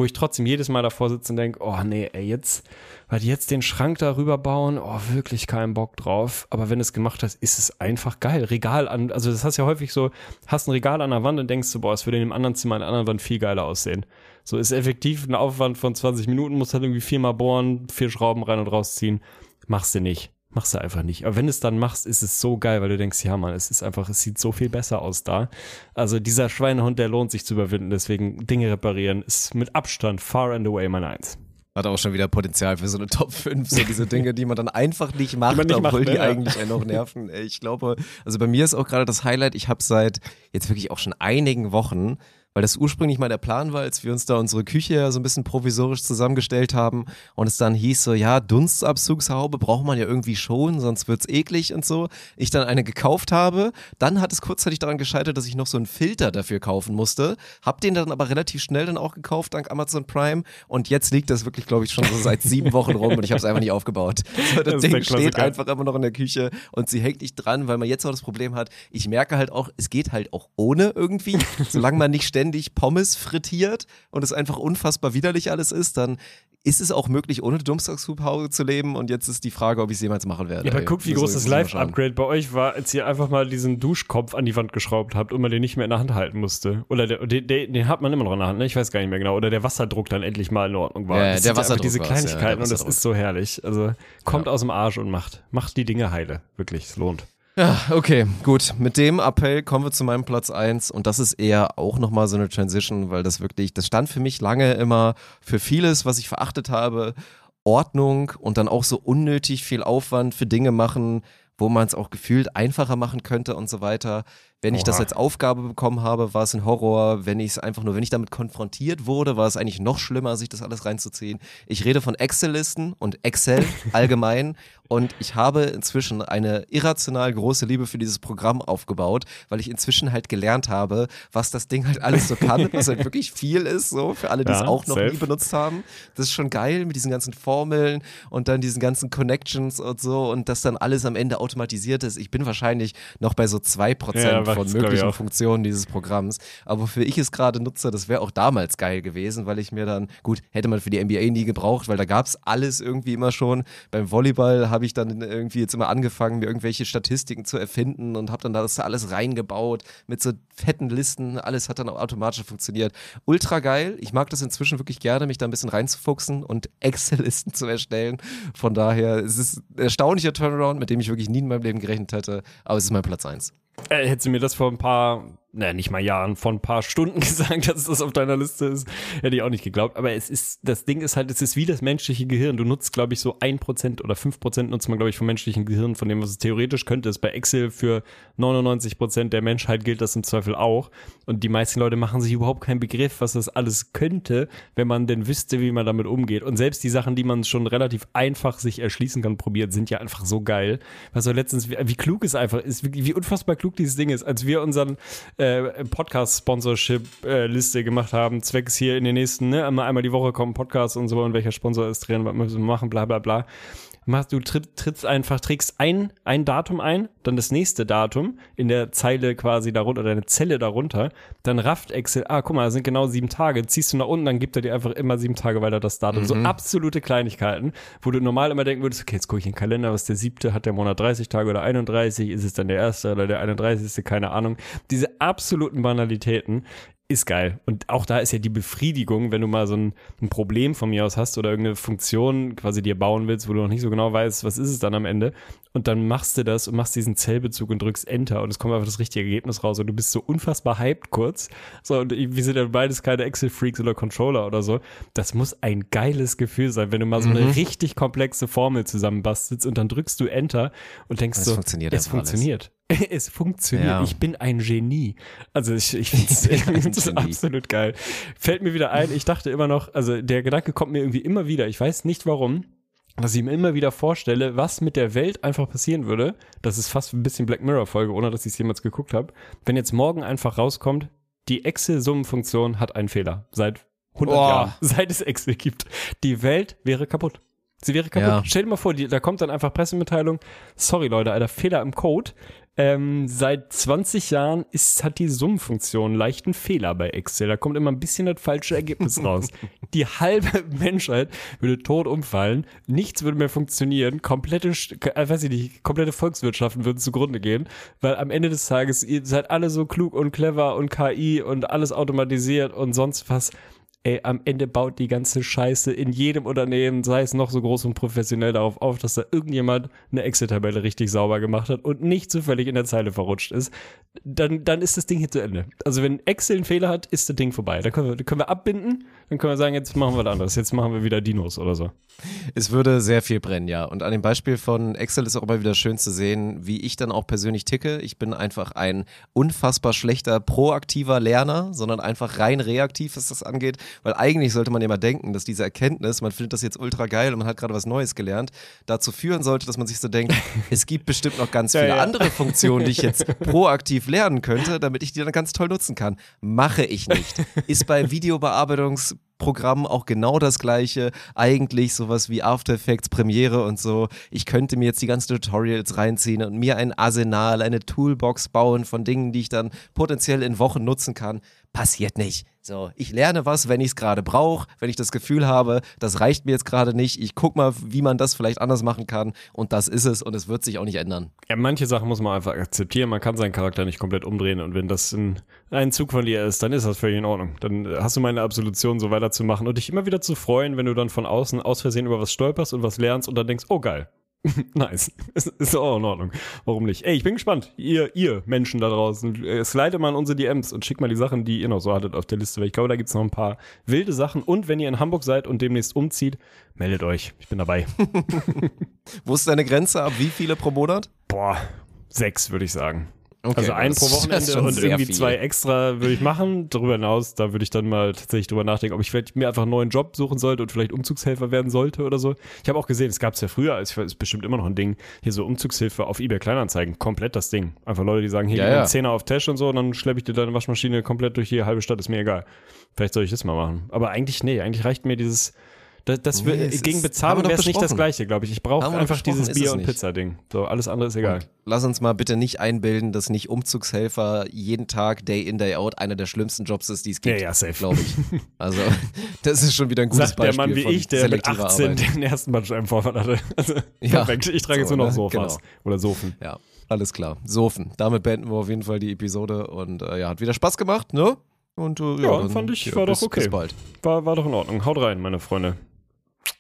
wo ich trotzdem jedes Mal davor sitze und denke, oh nee, ey, jetzt, weil die jetzt den Schrank darüber bauen, oh, wirklich keinen Bock drauf. Aber wenn du es gemacht hast, ist es einfach geil. Regal an, also das hast ja häufig so, hast ein Regal an der Wand und denkst du, boah, es würde in dem anderen Zimmer an der anderen Wand viel geiler aussehen. So ist effektiv ein Aufwand von 20 Minuten, musst halt irgendwie viermal bohren, vier Schrauben rein und rausziehen. Machst du nicht. Machst du einfach nicht. Aber wenn du es dann machst, ist es so geil, weil du denkst, ja Mann, es ist einfach, es sieht so viel besser aus da. Also dieser Schweinehund, der lohnt sich zu überwinden. Deswegen Dinge reparieren ist mit Abstand far and away mein Eins. Hat auch schon wieder Potenzial für so eine Top 5, so diese Dinge, die man dann einfach nicht macht, nicht obwohl macht, die ne? Ja. eigentlich einen noch nerven. Ich glaube, also bei mir ist auch gerade das Highlight, ich habe seit jetzt wirklich auch schon einigen Wochen, weil das ursprünglich mal der Plan war, als wir uns da unsere Küche ja so ein bisschen provisorisch zusammengestellt haben und es dann hieß so, ja, Dunstabzugshaube braucht man ja irgendwie schon, sonst wird's eklig und so. Ich dann eine gekauft habe, dann hat es kurzzeitig daran gescheitert, dass ich noch so einen Filter dafür kaufen musste, hab den dann aber relativ schnell dann auch gekauft dank Amazon Prime und jetzt liegt das wirklich, glaube ich, schon so seit sieben Wochen rum und ich habe es einfach nicht aufgebaut. So, das, Das Ding steht einfach immer noch in der Küche und sie hängt nicht dran, weil man jetzt auch das Problem hat, ich merke halt auch, es geht halt auch ohne irgendwie. Solange man nicht ständig Pommes frittiert und es einfach unfassbar widerlich alles ist, dann ist es auch möglich, ohne Dumpstagshaube zu leben und jetzt ist die Frage, ob ich es jemals machen werde. Ja, aber ey. guck, wie groß das. Live-Upgrade bei euch war, als ihr einfach mal diesen Duschkopf an die Wand geschraubt habt und man den nicht mehr in der Hand halten musste. Oder der, den, den, hat man immer noch in der Hand, ne? Ich weiß gar nicht mehr genau. Oder der Wasserdruck dann endlich mal in Ordnung war. Ja, Das der Wasserdruck diese war's, ja, Kleinigkeiten und das ist so herrlich. Also kommt aus dem Arsch und macht, macht die Dinge heile. Wirklich, es lohnt. Ja, okay, gut. Mit dem Appell kommen wir zu meinem Platz eins und das ist eher auch nochmal so eine Transition, weil das wirklich, das stand für mich lange immer für vieles, was ich verachtet habe, Ordnung und dann auch so unnötig viel Aufwand für Dinge machen, wo man es auch gefühlt einfacher machen könnte und so weiter. Wenn ich das Oha. als Aufgabe bekommen habe, war es ein Horror. Wenn ich es einfach nur, wenn ich damit konfrontiert wurde, war es eigentlich noch schlimmer, sich das alles reinzuziehen. Ich rede von Excel-Listen und Excel allgemein. Und ich habe inzwischen eine irrational große Liebe für dieses Programm aufgebaut, weil ich inzwischen halt gelernt habe, was das Ding halt alles so kann, was halt wirklich viel ist, so für alle, die es Ja, auch noch safe. nie benutzt haben. Das ist schon geil mit diesen ganzen Formeln und dann diesen ganzen Connections und so und dass dann alles am Ende automatisiert ist. Ich bin wahrscheinlich noch bei so 2% Ja, von möglichen. Funktionen dieses Programms. Aber wofür ich es gerade nutze, das wäre auch damals geil gewesen, weil ich mir dann, gut, hätte man für die NBA nie gebraucht, weil da gab es alles irgendwie immer schon. Beim Volleyball habe ich dann irgendwie jetzt immer angefangen, mir irgendwelche Statistiken zu erfinden und habe dann das da alles reingebaut mit so fetten Listen. Alles hat dann auch automatisch funktioniert. Ultra geil. Ich mag das inzwischen wirklich gerne, mich da ein bisschen reinzufuchsen und Excel-Listen zu erstellen. Von daher, es ist ein erstaunlicher Turnaround, mit dem ich wirklich nie in meinem Leben gerechnet hätte. Aber es ist mein Platz 1. Äh, hättest du mir das vor ein paar, naja, nicht mal Jahren, vor ein paar Stunden gesagt, dass das auf deiner Liste ist, hätte ich auch nicht geglaubt. Aber es ist, das Ding ist halt, es ist wie das menschliche Gehirn. Du nutzt, glaube ich, so ein Prozent oder fünf Prozent nutzt man, glaube ich, vom menschlichen Gehirn, von dem, was es theoretisch könnte. Ist bei Excel für 99 Prozent der Menschheit gilt das im Zweifel auch. Und die meisten Leute machen sich überhaupt keinen Begriff, was das alles könnte, wenn man denn wüsste, wie man damit umgeht. Und selbst die Sachen, die man schon relativ einfach sich erschließen kann, probiert, sind ja einfach so geil. Was so letztens, wie, wie klug es einfach ist, wie, wie unfassbar klug dieses Ding ist. Als wir unseren äh, Podcast-Sponsorship-Liste gemacht haben, zwecks hier in den nächsten, ne, einmal, einmal die Woche kommen Podcasts und so. Und welcher Sponsor ist drin, was müssen wir machen, bla bla bla. Machst, du tritt, trittst einfach, trägst ein, ein Datum ein, dann das nächste Datum in der Zeile quasi darunter, oder eine Zelle darunter, dann rafft Excel, ah, guck mal, das sind genau sieben Tage, ziehst du nach unten, dann gibt er dir einfach immer sieben Tage weiter das Datum. So absolute Kleinigkeiten, wo du normal immer denken würdest, okay, jetzt gucke ich in den Kalender, was der siebte, hat der Monat 30 Tage oder 31, ist es dann der erste oder der 31. keine Ahnung. Diese absoluten Banalitäten ist geil. Und auch da ist ja die Befriedigung, wenn du mal so ein, ein Problem von mir aus hast oder irgendeine Funktion quasi dir bauen willst, wo du noch nicht so genau weißt, was ist es dann am Ende. Und dann machst du das und machst diesen Zellbezug und drückst Enter und es kommt einfach das richtige Ergebnis raus und du bist so unfassbar hyped kurz. So, und wir sind ja beides keine Excel-Freaks oder Controller oder so. Das muss ein geiles Gefühl sein, wenn du mal so eine richtig komplexe Formel zusammenbastelst und dann drückst du Enter und denkst Es so, funktioniert es funktioniert. Es funktioniert. Ja. Ich bin ein Genie. Also ich, ich finde es absolut geil. Fällt mir wieder ein, ich dachte immer noch, also der Gedanke kommt mir irgendwie immer wieder, ich weiß nicht warum, dass ich mir immer wieder vorstelle, was mit der Welt einfach passieren würde. Das ist fast ein bisschen Black Mirror-Folge, ohne dass ich es jemals geguckt habe. Wenn jetzt morgen einfach rauskommt, die Excel-Summenfunktion hat einen Fehler. Seit 100 Boah. Jahren. Seit es Excel gibt. Die Welt wäre kaputt. Sie wäre kaputt. Ja. Stell dir mal vor, die, da kommt dann einfach Pressemitteilung. Sorry Leute, Alter, Fehler im Code. Ähm, seit 20 Jahren ist, hat die Summenfunktion leichten Fehler bei Excel. Da kommt immer ein bisschen das falsche Ergebnis raus. Die halbe Menschheit würde tot umfallen. Nichts würde mehr funktionieren. Komplette, äh, weiß ich nicht, komplette Volkswirtschaften würden zugrunde gehen. Weil am Ende des Tages, ihr seid alle so klug und clever und KI und alles automatisiert und sonst was. Ey, am Ende baut die ganze Scheiße in jedem Unternehmen, sei es noch so groß und professionell, darauf auf, dass da irgendjemand eine Excel-Tabelle richtig sauber gemacht hat und nicht zufällig in der Zeile verrutscht ist. Dann, dann ist das Ding hier zu Ende. Also wenn Excel einen Fehler hat, ist das Ding vorbei. Dann können wir, können wir abbinden, dann können wir sagen, jetzt machen wir was anderes. Jetzt machen wir wieder Dinos oder so. Es würde sehr viel brennen, ja. Und an dem Beispiel von Excel ist auch immer wieder schön zu sehen, wie ich dann auch persönlich ticke. Ich bin einfach ein unfassbar schlechter proaktiver Lerner, sondern einfach rein reaktiv, was das angeht. Weil eigentlich sollte man immer denken, dass diese Erkenntnis, man findet das jetzt ultra geil und man hat gerade was Neues gelernt, dazu führen sollte, dass man sich so denkt, es gibt bestimmt noch ganz Ja, viele ja. andere Funktionen, die ich jetzt proaktiv lernen könnte, damit ich die dann ganz toll nutzen kann. Mache ich nicht. Ist bei Videobearbeitungs Programm auch genau das gleiche. Eigentlich sowas wie After Effects, Premiere und so. Ich könnte mir jetzt die ganzen Tutorials reinziehen und mir ein Arsenal, eine Toolbox bauen von Dingen, die ich dann potenziell in Wochen nutzen kann. Passiert nicht. So, ich lerne was, wenn ich es gerade brauche, wenn ich das Gefühl habe, das reicht mir jetzt gerade nicht. Ich guck mal, wie man das vielleicht anders machen kann und das ist es und es wird sich auch nicht ändern. Ja, manche Sachen muss man einfach akzeptieren. Man kann seinen Charakter nicht komplett umdrehen. Und wenn das ein, ein Zug von dir ist, dann ist das völlig in Ordnung. Dann hast du meine Absolution, so weiterzumachen und dich immer wieder zu freuen, wenn du dann von außen aus Versehen über was stolperst und was lernst und dann denkst, oh geil. nice. Ist, ist auch in Ordnung. Warum nicht? Ey, ich bin gespannt. Ihr, ihr Menschen da draußen, äh, slide mal in unsere DMs und schickt mal die Sachen, die ihr noch so hattet auf der Liste, weil ich glaube, da gibt's noch ein paar wilde Sachen. Und wenn ihr in Hamburg seid und demnächst umzieht, meldet euch. Ich bin dabei. Wo ist deine Grenze ab? Wie viele pro Monat? Boah, sechs würde ich sagen. Okay, also das pro Wochenende und irgendwie viel. zwei extra würde ich machen. Darüber hinaus, da würde ich dann mal tatsächlich drüber nachdenken, ob ich vielleicht mir einfach einen neuen Job suchen sollte und vielleicht Umzugshelfer werden sollte oder so. Ich habe auch gesehen, es gab es ja früher, es ist bestimmt immer noch ein Ding, hier so Umzugshilfe auf eBay Kleinanzeigen, komplett das Ding. Einfach Leute, die sagen, hier Ja, gib ja. einen Zehner auf Tash und so und dann schleppe ich dir deine Waschmaschine komplett durch die halbe Stadt, ist mir egal. Vielleicht soll ich das mal machen. Aber eigentlich, nee, eigentlich reicht mir dieses, das, das Nee, gegen Bezahlung wäre es nicht das. Gleiche, glaube ich. Ich brauche einfach dieses Bier- und. Pizza-Ding. So, alles andere ist egal. Lass uns mal bitte nicht einbilden, dass nicht Umzugshelfer jeden Tag, Day in, Day out, einer der schlimmsten Jobs ist, die es gibt. Ja, ja, safe. Glaube ich. Also, das ist schon wieder ein gutes Sagt der Beispiel Mann wie von ich, der mit selektiver 18 Arbeit. den ersten Bandscheibenvorfall hatte. Also, Ja. perfekt. Ich trage jetzt So, nur noch ne? Sofas Genau. oder Sofen. Ja, alles klar. Sofen. Damit beenden wir auf jeden Fall die Episode und äh, ja, hat wieder Spaß gemacht, ne? Und äh, ja, Ja, fand ich, ja, war bis, doch okay. Bis bald. War, war doch in Ordnung. Haut rein, meine Freunde.